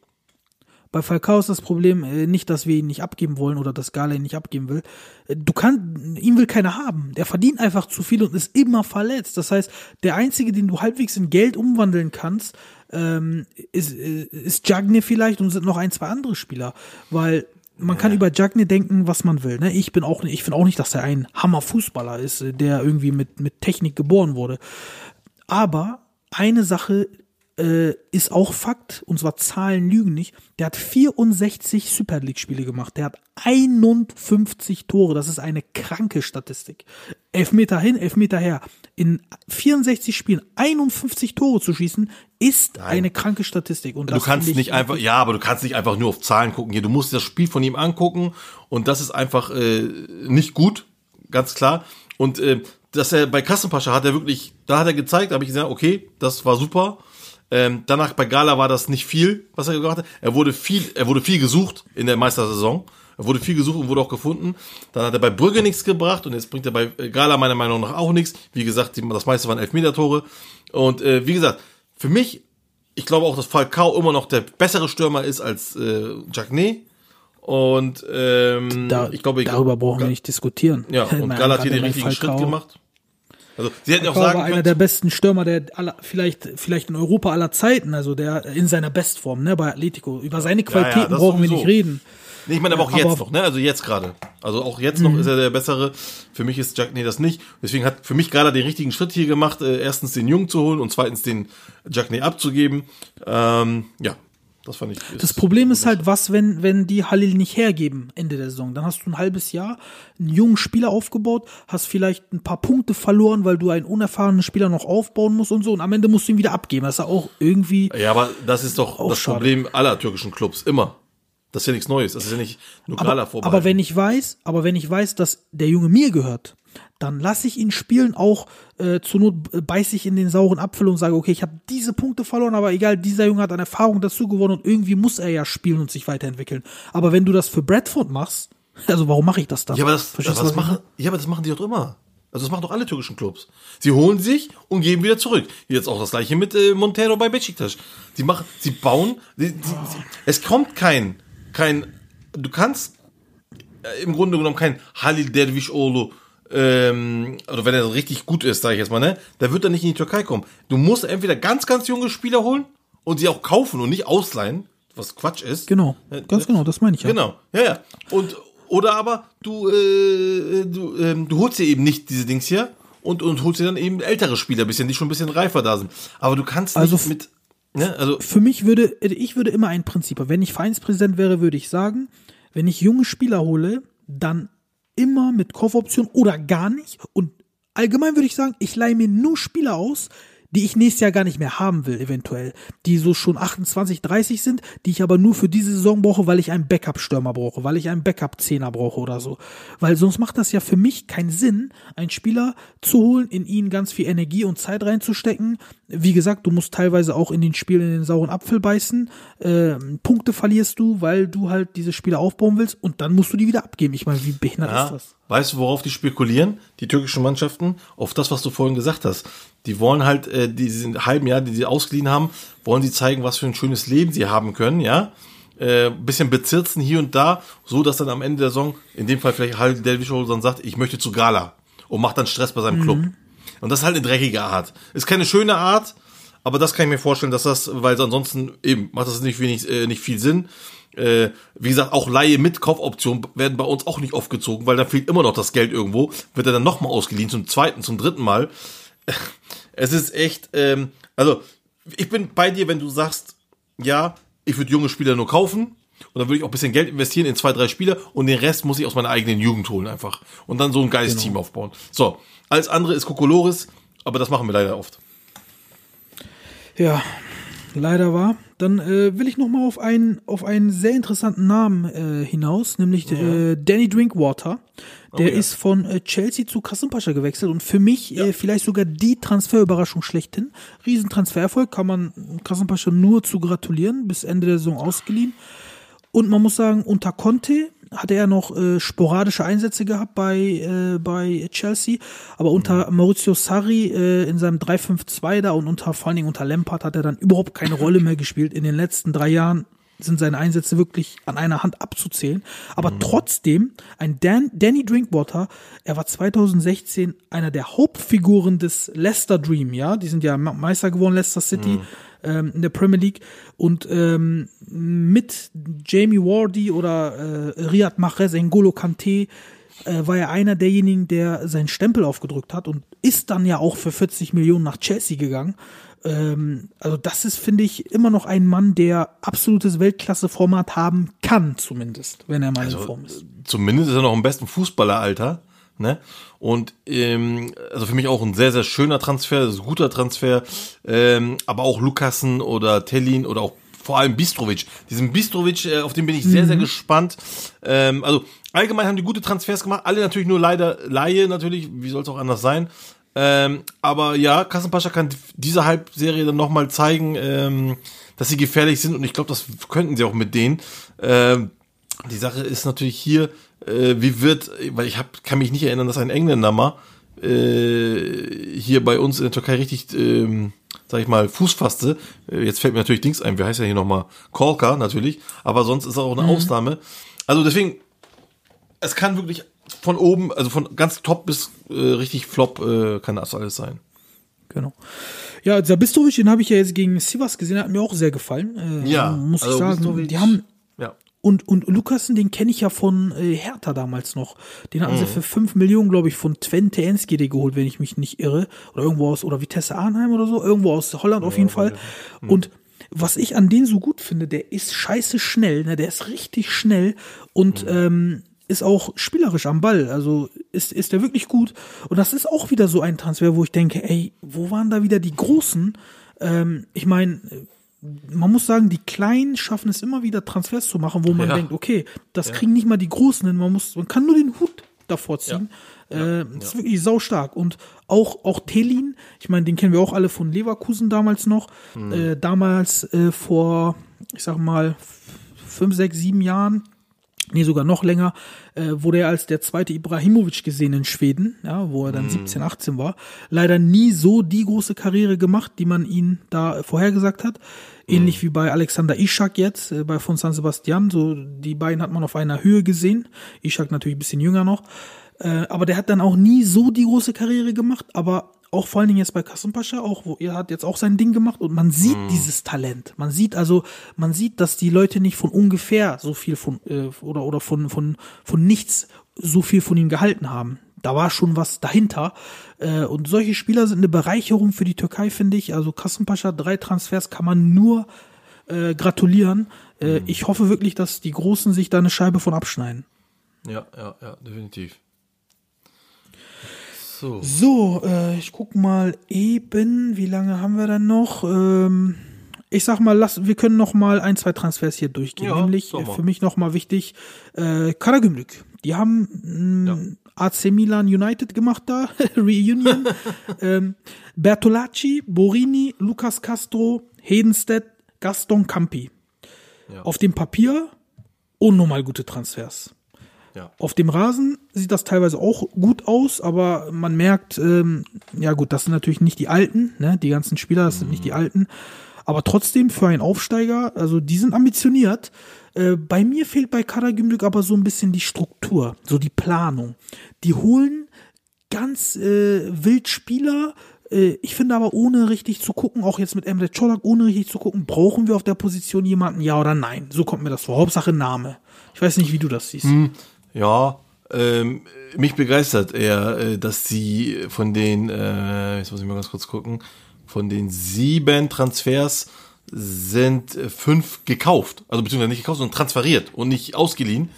bei Falcao ist das Problem äh, nicht, dass wir ihn nicht abgeben wollen oder dass Gala ihn nicht abgeben will. Äh, du kannst, ihn will keiner haben. Der verdient einfach zu viel und ist immer verletzt. Das heißt, der einzige, den du halbwegs in Geld umwandeln kannst, ähm, ist, äh, ist Jagne vielleicht und sind noch ein, zwei andere Spieler, weil man kann über Jagne denken, was man will. Ne? Ich bin auch, ich finde auch nicht, dass er ein Hammer-Fußballer ist, der irgendwie mit, mit Technik geboren wurde. Aber eine Sache äh, ist auch Fakt, und zwar Zahlen lügen nicht. Der hat 64 Super League-Spiele gemacht. Der hat 51 Tore. Das ist eine kranke Statistik. Elf Meter hin, elf Meter her. In 64 Spielen 51 Tore zu schießen, ist Nein. eine kranke Statistik. Und du kannst nicht einfach, ja, aber du kannst nicht einfach nur auf Zahlen gucken. Hier, du musst das Spiel von ihm angucken und das ist einfach äh, nicht gut, ganz klar. Und äh, dass er bei Kassenpascha hat er wirklich, da hat er gezeigt, da habe ich gesagt, okay, das war super. Ähm, danach bei Gala war das nicht viel, was er gemacht hat. Er wurde viel, er wurde viel gesucht in der Meistersaison. Er wurde viel gesucht und wurde auch gefunden. Dann hat er bei Brügge nichts gebracht und jetzt bringt er bei Gala meiner Meinung nach auch nichts. Wie gesagt, das meiste waren Elfmeter-Tore. Und äh, wie gesagt, für mich, ich glaube auch, dass Falcao immer noch der bessere Stürmer ist als äh, Jacquet. Und ähm, da, ich glaube, ich, darüber brauchen wir nicht diskutieren. Ja, und Gala hat hier den richtigen Falcao. Schritt gemacht. Also sie hätten auch sagen war einer der besten Stürmer der aller, vielleicht vielleicht in Europa aller Zeiten, also der in seiner Bestform, ne, bei Atletico. Über seine Qualitäten ja, ja, brauchen wir nicht reden. Nee, ich meine aber auch jetzt noch, ne? Also jetzt gerade. Also auch jetzt noch mhm. ist er der bessere. Für mich ist Jack nee das nicht. Deswegen hat für mich gerade den richtigen Schritt hier gemacht, äh, erstens den Jungen zu holen und zweitens den Jack nee abzugeben. Ähm, ja, das fand ich. Das Problem ist halt, was, wenn, wenn die Halil nicht hergeben Ende der Saison. Dann hast du ein halbes Jahr einen jungen Spieler aufgebaut, hast vielleicht ein paar Punkte verloren, weil du einen unerfahrenen Spieler noch aufbauen musst und so. Und am Ende musst du ihn wieder abgeben. Das ist ja auch irgendwie. Ja, aber das ist doch das schade. Problem aller türkischen Clubs. Immer. Das ist ja nichts Neues. Das ist ja nicht nur aber, aber wenn ich weiß, aber wenn ich weiß, dass der Junge mir gehört, dann lasse ich ihn spielen, auch äh, zur Not beiße ich in den sauren Apfel und sage, okay, ich habe diese Punkte verloren, aber egal, dieser Junge hat an Erfahrung dazu gewonnen und irgendwie muss er ja spielen und sich weiterentwickeln. Aber wenn du das für Bradford machst, also warum mache ich das dann? Ja, aber das, Verstehst das machen, ja, aber das machen die doch immer. Also das machen doch alle türkischen Clubs. Sie holen sich und geben wieder zurück. Jetzt auch das gleiche mit äh, Montero bei Besiktas. Sie machen, sie bauen, sie, sie, sie, es kommt kein, kein, du kannst äh, im Grunde genommen kein Halil Dervişoğlu ähm, oder wenn er richtig gut ist, sage ich jetzt mal, ne, da wird er nicht in die Türkei kommen. Du musst entweder ganz, ganz junge Spieler holen und sie auch kaufen und nicht ausleihen, was Quatsch ist. Genau, äh, ganz genau, das meine ich ja. Genau, ja, ja. Und oder aber du, äh, du, ähm, du holst dir eben nicht diese Dings hier und, und holst dir dann eben ältere Spieler bisschen, die schon ein bisschen reifer da sind. Aber du kannst nicht also mit. Ne, also für mich würde, ich würde immer ein Prinzip, wenn ich Vereinspräsident wäre, würde ich sagen, wenn ich junge Spieler hole, dann immer mit Kaufoption oder gar nicht. Und allgemein würde ich sagen, ich leihe mir nur Spieler aus, die ich nächstes Jahr gar nicht mehr haben will, eventuell. Die so schon 28, 30 sind, die ich aber nur für diese Saison brauche, weil ich einen Backup-Stürmer brauche, weil ich einen Backup-Zehner brauche oder so. Weil sonst macht das ja für mich keinen Sinn, einen Spieler zu holen, in ihn ganz viel Energie und Zeit reinzustecken. Wie gesagt, du musst teilweise auch in den Spielen in den sauren Apfel beißen. Äh, Punkte verlierst du, weil du halt diese Spiele aufbauen willst und dann musst du die wieder abgeben. Ich meine, wie behindert Ja, ist das? weißt du, worauf die spekulieren? Die türkischen Mannschaften? Auf das, was du vorhin gesagt hast. Die wollen halt, äh, diesen halben Jahr, die sie ausgeliehen haben, wollen sie zeigen, was für ein schönes Leben sie haben können, ja? Äh, bisschen bezirzen hier und da, so dass dann am Ende der Saison, in dem Fall vielleicht Harry Delvish dann sagt, ich möchte zu Gala und macht dann Stress bei seinem Club. Und das ist halt eine dreckige Art. Ist keine schöne Art, aber das kann ich mir vorstellen, dass das, weil ansonsten eben macht das nicht wenig, äh, nicht viel Sinn. Äh, wie gesagt, auch Laie mit Kaufoption werden bei uns auch nicht aufgezogen, weil da fehlt immer noch das Geld irgendwo. Wird er dann nochmal ausgeliehen zum zweiten, zum dritten Mal. Es ist echt, ähm, also ich bin bei dir, wenn du sagst, ja, ich würde junge Spieler nur kaufen und dann würde ich auch ein bisschen Geld investieren in zwei, drei Spieler und den Rest muss ich aus meiner eigenen Jugend holen einfach. Und dann so ein geiles Team aufbauen. So, alles andere ist Kokolores, aber das machen wir leider oft. Ja, leider war. Dann äh, will ich noch mal auf einen auf einen sehr interessanten Namen äh, hinaus, nämlich äh, Danny Drinkwater. Der ja. ist von äh, Chelsea zu Kasımpaşa gewechselt und für mich äh, vielleicht sogar die Transferüberraschung schlechthin. Riesentransfererfolg, kann man Kasımpaşa nur zu gratulieren, bis Ende der Saison ausgeliehen. Und man muss sagen, unter Conte hatte er noch äh, sporadische Einsätze gehabt bei, äh, bei Chelsea, aber unter Maurizio Sarri äh, in seinem 3-5-2 da und unter vor allen Dingen unter Lampard hat er dann überhaupt keine Rolle mehr gespielt. In den letzten drei Jahren sind seine Einsätze wirklich an einer Hand abzuzählen. Aber trotzdem, ein Dan Danny Drinkwater, er war 2016 einer der Hauptfiguren des Leicester Dream, ja, die sind ja Me- Meister geworden, Leicester City ähm, in der Premier League und ähm, mit Jamie Wardy oder äh, Riyad Mahrez, N'Golo Kante, äh, war er einer derjenigen, der seinen Stempel aufgedrückt hat und ist dann ja auch für 40 Millionen nach Chelsea gegangen. Ähm, also das ist, finde ich, immer noch ein Mann, der absolutes Weltklasse-Format haben kann, zumindest, wenn er mal in Form ist. zumindest ist er noch im besten Fußballeralter. Ne? Und ähm, also für mich auch ein sehr, sehr schöner Transfer, das ist ein guter Transfer. Ähm, aber auch Lukassen oder Tellin oder auch vor allem Bistrovic. Diesen Bistrovic, äh, auf den bin ich sehr, sehr gespannt. Ähm, also allgemein haben die gute Transfers gemacht. Alle natürlich nur leider Laie natürlich. Wie soll es auch anders sein? Ähm, aber ja, Kassenpascha kann diese Halbserie dann nochmal zeigen, ähm, dass sie gefährlich sind. Und ich glaube, das könnten sie auch mit denen. Ähm, die Sache ist natürlich hier, äh, wie wird, weil ich hab, kann mich nicht erinnern, dass ein Engländer mal äh, hier bei uns in der Türkei richtig, ähm, sag ich mal, Fuß fasste. Äh, jetzt fällt mir natürlich Dings ein, wie heißt er hier nochmal? Kolka natürlich, aber sonst ist er auch eine Ausnahme. Also deswegen, es kann wirklich von oben, also von ganz top bis äh, richtig flop, äh, kann das alles sein. Genau. Ja, Zabistovic, den habe ich ja jetzt gegen Sivas gesehen, hat mir auch sehr gefallen. Äh, Ja, muss also ich sagen. Bistovic- Die haben. Und und Lukassen, den kenne ich ja von äh, Hertha damals noch. Den hatten sie für 5 Millionen, glaube ich, von Twente Enskede geholt, wenn ich mich nicht irre. Oder irgendwo aus, oder Vitesse Arnheim oder so. Irgendwo aus Holland auf jeden Fall. Und was ich an den so gut finde, der ist scheiße schnell, ne? der ist richtig schnell und ähm, ist auch spielerisch am Ball. Also ist, ist der wirklich gut. Und das ist auch wieder so ein Transfer, wo ich denke, ey, wo waren da wieder die Großen? Ähm, ich meine, man muss sagen, die Kleinen schaffen es immer wieder Transfers zu machen, wo man Ja. denkt, okay, das kriegen nicht mal die Großen hin, man muss, man kann nur den Hut davor ziehen. Äh, Das ist wirklich saustark. Und auch, auch Telin, ich meine, den kennen wir auch alle von Leverkusen damals noch. Äh, damals äh, vor, ich sag mal, fünf, sechs, sieben Jahren, nee, sogar noch länger, äh, wurde er als der zweite Ibrahimovic gesehen in Schweden, ja, wo er dann 17, 18 war. Leider nie so die große Karriere gemacht, die man ihn da vorhergesagt hat. Ähnlich wie bei Alexander Ishak jetzt, äh, bei von San Sebastian. So, die beiden hat man auf einer Höhe gesehen. Ishak natürlich ein bisschen jünger noch. Äh, aber der hat dann auch nie so die große Karriere gemacht, aber auch vor allen Dingen jetzt bei Kassenpascha, auch wo er hat jetzt auch sein Ding gemacht und man sieht dieses Talent. Man sieht also, man sieht, dass die Leute nicht von ungefähr so viel von äh, oder oder von von von nichts so viel von ihm gehalten haben. Da war schon was dahinter. Äh, und solche Spieler sind eine Bereicherung für die Türkei, finde ich. Also Kassenpascha, drei Transfers kann man nur äh, gratulieren. Äh, Ich hoffe wirklich, dass die Großen sich da eine Scheibe von abschneiden. Ja, ja, ja, definitiv. So. So, äh, ich guck mal eben, wie lange haben wir dann noch? Ähm, ich sag mal, lass, wir können noch mal ein, zwei Transfers hier durchgehen. Ja, Nämlich äh, für mich noch mal wichtig, äh, Karagümrük. Die haben mh, AC Milan United gemacht da, Reunion. ähm, Bertolacci, Borini, Lucas Castro, Hedenstedt, Gaston Campi. Ja. Auf dem Papier unnormal gute Transfers. Ja. Auf dem Rasen sieht das teilweise auch gut aus, aber man merkt, ähm, ja gut, das sind natürlich nicht die Alten, ne? die ganzen Spieler, das sind nicht die Alten. Aber trotzdem für einen Aufsteiger, also die sind ambitioniert. Äh, bei mir fehlt bei Karagümrük aber so ein bisschen die Struktur, so die Planung. Die holen ganz äh, wild Spieler. Äh, ich finde aber ohne richtig zu gucken, auch jetzt mit Emre Çolak, ohne richtig zu gucken, brauchen wir auf der Position jemanden, ja oder nein? So kommt mir das vor. Hauptsache Name. Ich weiß nicht, wie du das siehst. Ja, ähm, mich begeistert eher, äh, dass sie von den, äh, jetzt muss ich mal ganz kurz gucken, von den sieben Transfers sind äh, fünf gekauft. Also beziehungsweise nicht gekauft, sondern transferiert und nicht ausgeliehen.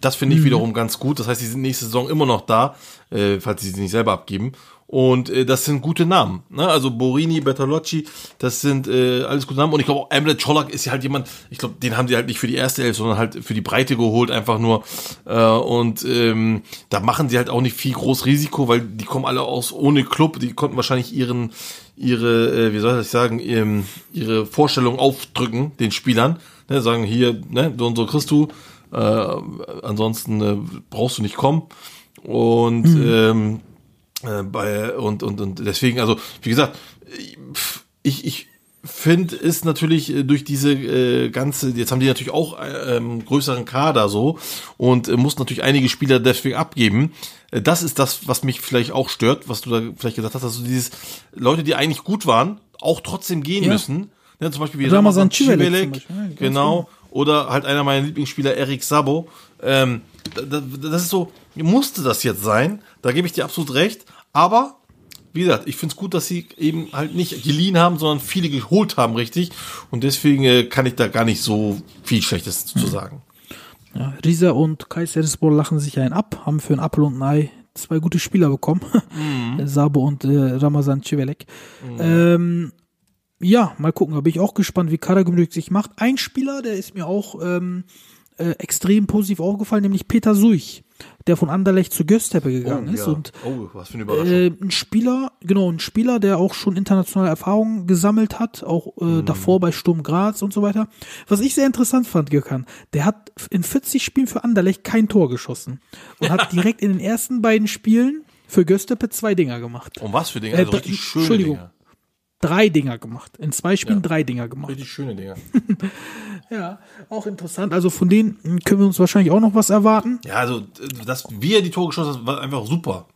Das finde ich wiederum ganz gut. Das heißt, die sind nächste Saison immer noch da, äh, falls sie sie nicht selber abgeben. Und äh, das sind gute Namen. Ne? Also Borini, Bertolocci, das sind äh, alles gute Namen. Und ich glaube auch Emre Czolak ist ja halt jemand, ich glaube, den haben sie halt nicht für die erste Elf, sondern halt für die Breite geholt, einfach nur. Äh, und ähm, da machen sie halt auch nicht viel groß Risiko, weil die kommen alle aus ohne Club. Die konnten wahrscheinlich ihren, ihre, äh, wie soll ich sagen, ähm, ihre Vorstellung aufdrücken, den Spielern. Ne? Sagen hier, ne, so und so kriegst du. Äh, ansonsten äh, brauchst du nicht kommen. Und ähm, äh, bei und und und deswegen also wie gesagt ich ich finde ist natürlich äh, durch diese äh, ganze jetzt haben die natürlich auch äh, ähm, größeren Kader so und äh, muss natürlich einige Spieler deswegen abgeben. Äh, das ist das was mich vielleicht auch stört was du da vielleicht gesagt hast also dieses Leute die eigentlich gut waren auch trotzdem gehen Ja. müssen. Ne, zum Beispiel wie Ramazan Civelek Civelek, Beispiel, ja, ganz genau. oder halt einer meiner Lieblingsspieler Erik Sabo ähm, da- da- das ist so musste das jetzt sein da gebe ich dir absolut recht aber wie gesagt, ich finde es gut, dass sie eben halt nicht geliehen haben, sondern viele geholt haben, richtig. Und deswegen äh, kann ich da gar nicht so viel Schlechtes zu sagen. Ja, Riesa und Kayserispor lachen sich einen ab, haben für ein Apfel und ein Ei zwei gute Spieler bekommen. Sabo und äh, Ramazan Civelek. Ähm, ja, mal gucken, da bin ich auch gespannt, wie Karagümrük sich macht. Ein Spieler, der ist mir auch ähm, äh, extrem positiv aufgefallen, nämlich Peter Suich, der von Anderlecht zu Göztepe gegangen ist. Und oh, was für eine Überraschung. äh, ein Spieler, genau, ein Spieler, der auch schon internationale Erfahrungen gesammelt hat, auch äh, davor bei Sturm Graz und so weiter. Was ich sehr interessant fand, Gökhan, der hat in 40 Spielen für Anderlecht kein Tor geschossen und hat direkt in den ersten beiden Spielen für Göztepe zwei Dinger gemacht. Und was für Dinge? äh, Also richtig schöne Entschuldigung. Dinge. Drei Dinger gemacht. In zwei Spielen Ja. drei Dinger gemacht. Richtig schöne Dinge. Ja, auch interessant. Also von denen können wir uns wahrscheinlich auch noch was erwarten. Ja, also, dass wie er die Tore geschossen hat, war einfach super.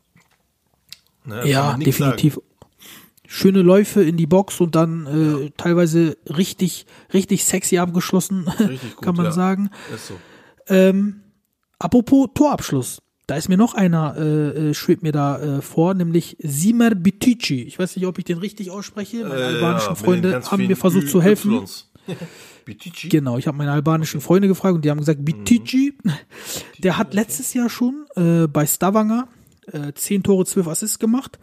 Ne, Ja, definitiv. Schöne Läufe in die Box und dann äh, teilweise richtig, richtig sexy abgeschlossen, Richtig gut, kann man ja. sagen. Sagen. Ist so. Ähm, apropos Torabschluss. Da ist mir noch einer, äh, äh, schwebt mir da äh, vor, nämlich Simer Bitici. Ich weiß nicht, ob ich den richtig ausspreche. Meine Äh, albanischen ja, Freunde haben mir versucht Ü- zu helfen. Bitici? Genau, ich habe meine albanischen Freunde gefragt und die haben gesagt, Bitici, der hat letztes Jahr schon äh, bei Stavanger äh, 10 Tore, 12 Assists gemacht.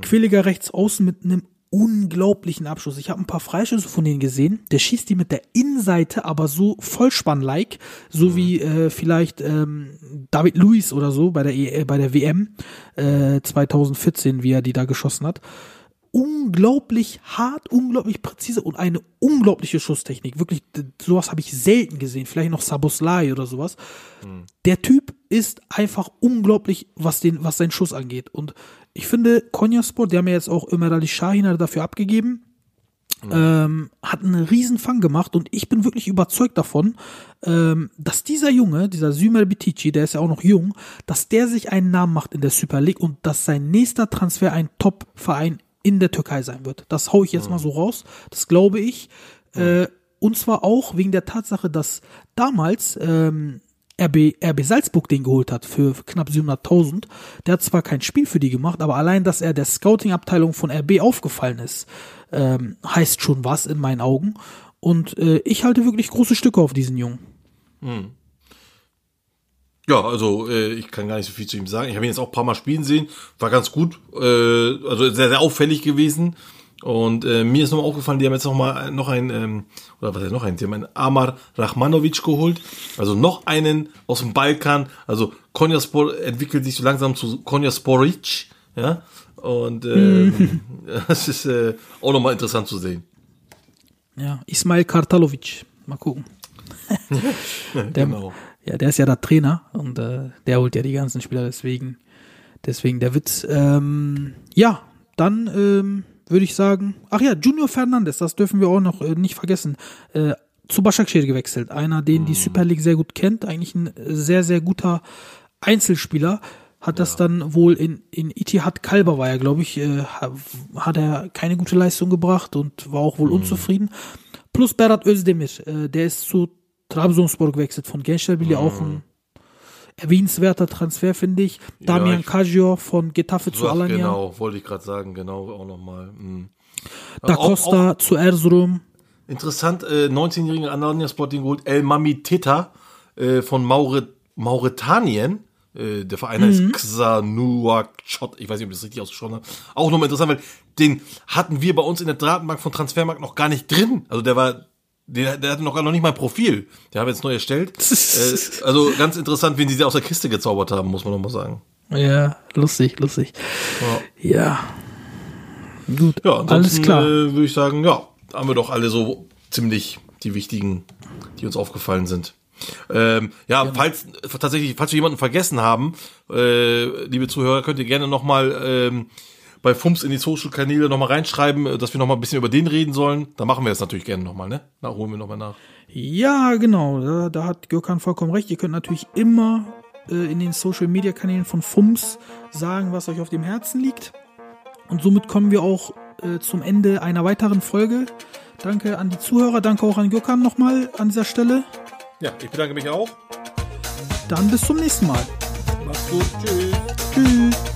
Quilliger rechts außen mit einem unglaublichen Abschluss. Ich habe ein paar Freischüsse von denen gesehen. Der schießt die mit der Innenseite, aber so Vollspann-like, so wie äh, vielleicht ähm, David Luiz oder so bei der, e äh, bei der WM äh, 2014, wie er die da geschossen hat unglaublich hart, unglaublich präzise und eine unglaubliche Schusstechnik. Wirklich, sowas habe ich selten gesehen. Vielleicht noch Saboslai oder sowas. Der Typ ist einfach unglaublich, was den, was seinen Schuss angeht. Und ich finde, Konyaspor, die haben ja jetzt auch Ömer Ali Shahin hat er dafür abgegeben, ähm, hat einen riesen Fang gemacht und ich bin wirklich überzeugt davon, ähm, dass dieser Junge, dieser Sümer Bitici, der ist ja auch noch jung, dass der sich einen Namen macht in der Super League und dass sein nächster Transfer ein Top-Verein in der Türkei sein wird. Das hau ich jetzt mal so raus. Das glaube ich. Äh, und zwar auch wegen der Tatsache, dass damals ähm, RB, RB Salzburg den geholt hat für knapp 700.000. Der hat zwar kein Spiel für die gemacht, aber allein, dass er der Scouting-Abteilung von RB aufgefallen ist, ähm, heißt schon was in meinen Augen. Und äh, ich halte wirklich große Stücke auf diesen Jungen. Ja, also äh, ich kann gar nicht so viel zu ihm sagen. Ich habe ihn jetzt auch ein paar Mal spielen sehen, war ganz gut, äh, also sehr, sehr auffällig gewesen. Und äh, mir ist noch aufgefallen, die haben jetzt noch mal noch einen, ähm, oder was ist noch einen, die haben einen Amar Rahmanovic geholt, also noch einen aus dem Balkan, also Konyaspor entwickelt sich so langsam zu Konyasporic, ja, und ähm, das ist äh, auch nochmal interessant zu sehen. Ja, Ismail Kartalovic. Mal gucken. der, genau. Ja, der ist ja der Trainer und äh, der holt ja die ganzen Spieler, deswegen, deswegen der Witz. Ähm, ja, dann ähm, würde ich sagen, ach ja, Junior Fernandes, das dürfen wir auch noch äh, nicht vergessen. Äh, zu Başakşehir gewechselt. Einer, den die Super League sehr gut kennt, eigentlich ein sehr, sehr guter Einzelspieler. Hat das dann wohl in, in Itihad Kalber war er, glaube ich, äh, ha- hat er keine gute Leistung gebracht und war auch wohl unzufrieden. Plus Berat Özdemir, äh, der ist zu Trabzonspor gewechselt von Gençlerbirliğ, auch ein erwähnenswerter Transfer, finde ich. Damian ich- Kajor von Getafe zu Alanya. genau, wollte ich gerade sagen, genau, auch nochmal. Da Auch- Costa zu Erzurum. Interessant, äh, 19-jähriger Alanya Sporting geholt, El Mami Teta äh, von Maure Mauretanien. Äh, der Verein heißt Xanuakchot. Ich weiß nicht, ob ich das richtig ausgesprochen habe. Auch nochmal interessant, weil den hatten wir bei uns in der Datenbank von Transfermarkt noch gar nicht drin. Also der war, der, der hatte noch gar noch nicht mal ein Profil. Der haben wir jetzt neu erstellt. äh, also ganz interessant, wen sie da aus der Kiste gezaubert haben, muss man nochmal sagen. Ja, lustig, lustig. Ja. Gut, Ja, alles klar. Äh, würde ich sagen, ja, haben wir doch alle so ziemlich die wichtigen, die uns aufgefallen sind. Ähm, ja, falls tatsächlich, falls wir jemanden vergessen haben, äh, liebe Zuhörer, könnt ihr gerne nochmal ähm, bei FUMS in die Social-Kanäle nochmal reinschreiben, äh, dass wir nochmal ein bisschen über den reden sollen. Da machen wir das natürlich gerne nochmal, ne? Na, holen wir nochmal nach. Ja, genau. Da, da hat Gürkan vollkommen recht. Ihr könnt natürlich immer äh, in den Social Media Kanälen von FUMS sagen, was euch auf dem Herzen liegt. Und somit kommen wir auch äh, zum Ende einer weiteren Folge. Danke an die Zuhörer, danke auch an Gürkan nochmal an dieser Stelle. Ja, ich bedanke mich auch. Dann bis zum nächsten Mal. Macht's gut. Tschüss. Tschüss.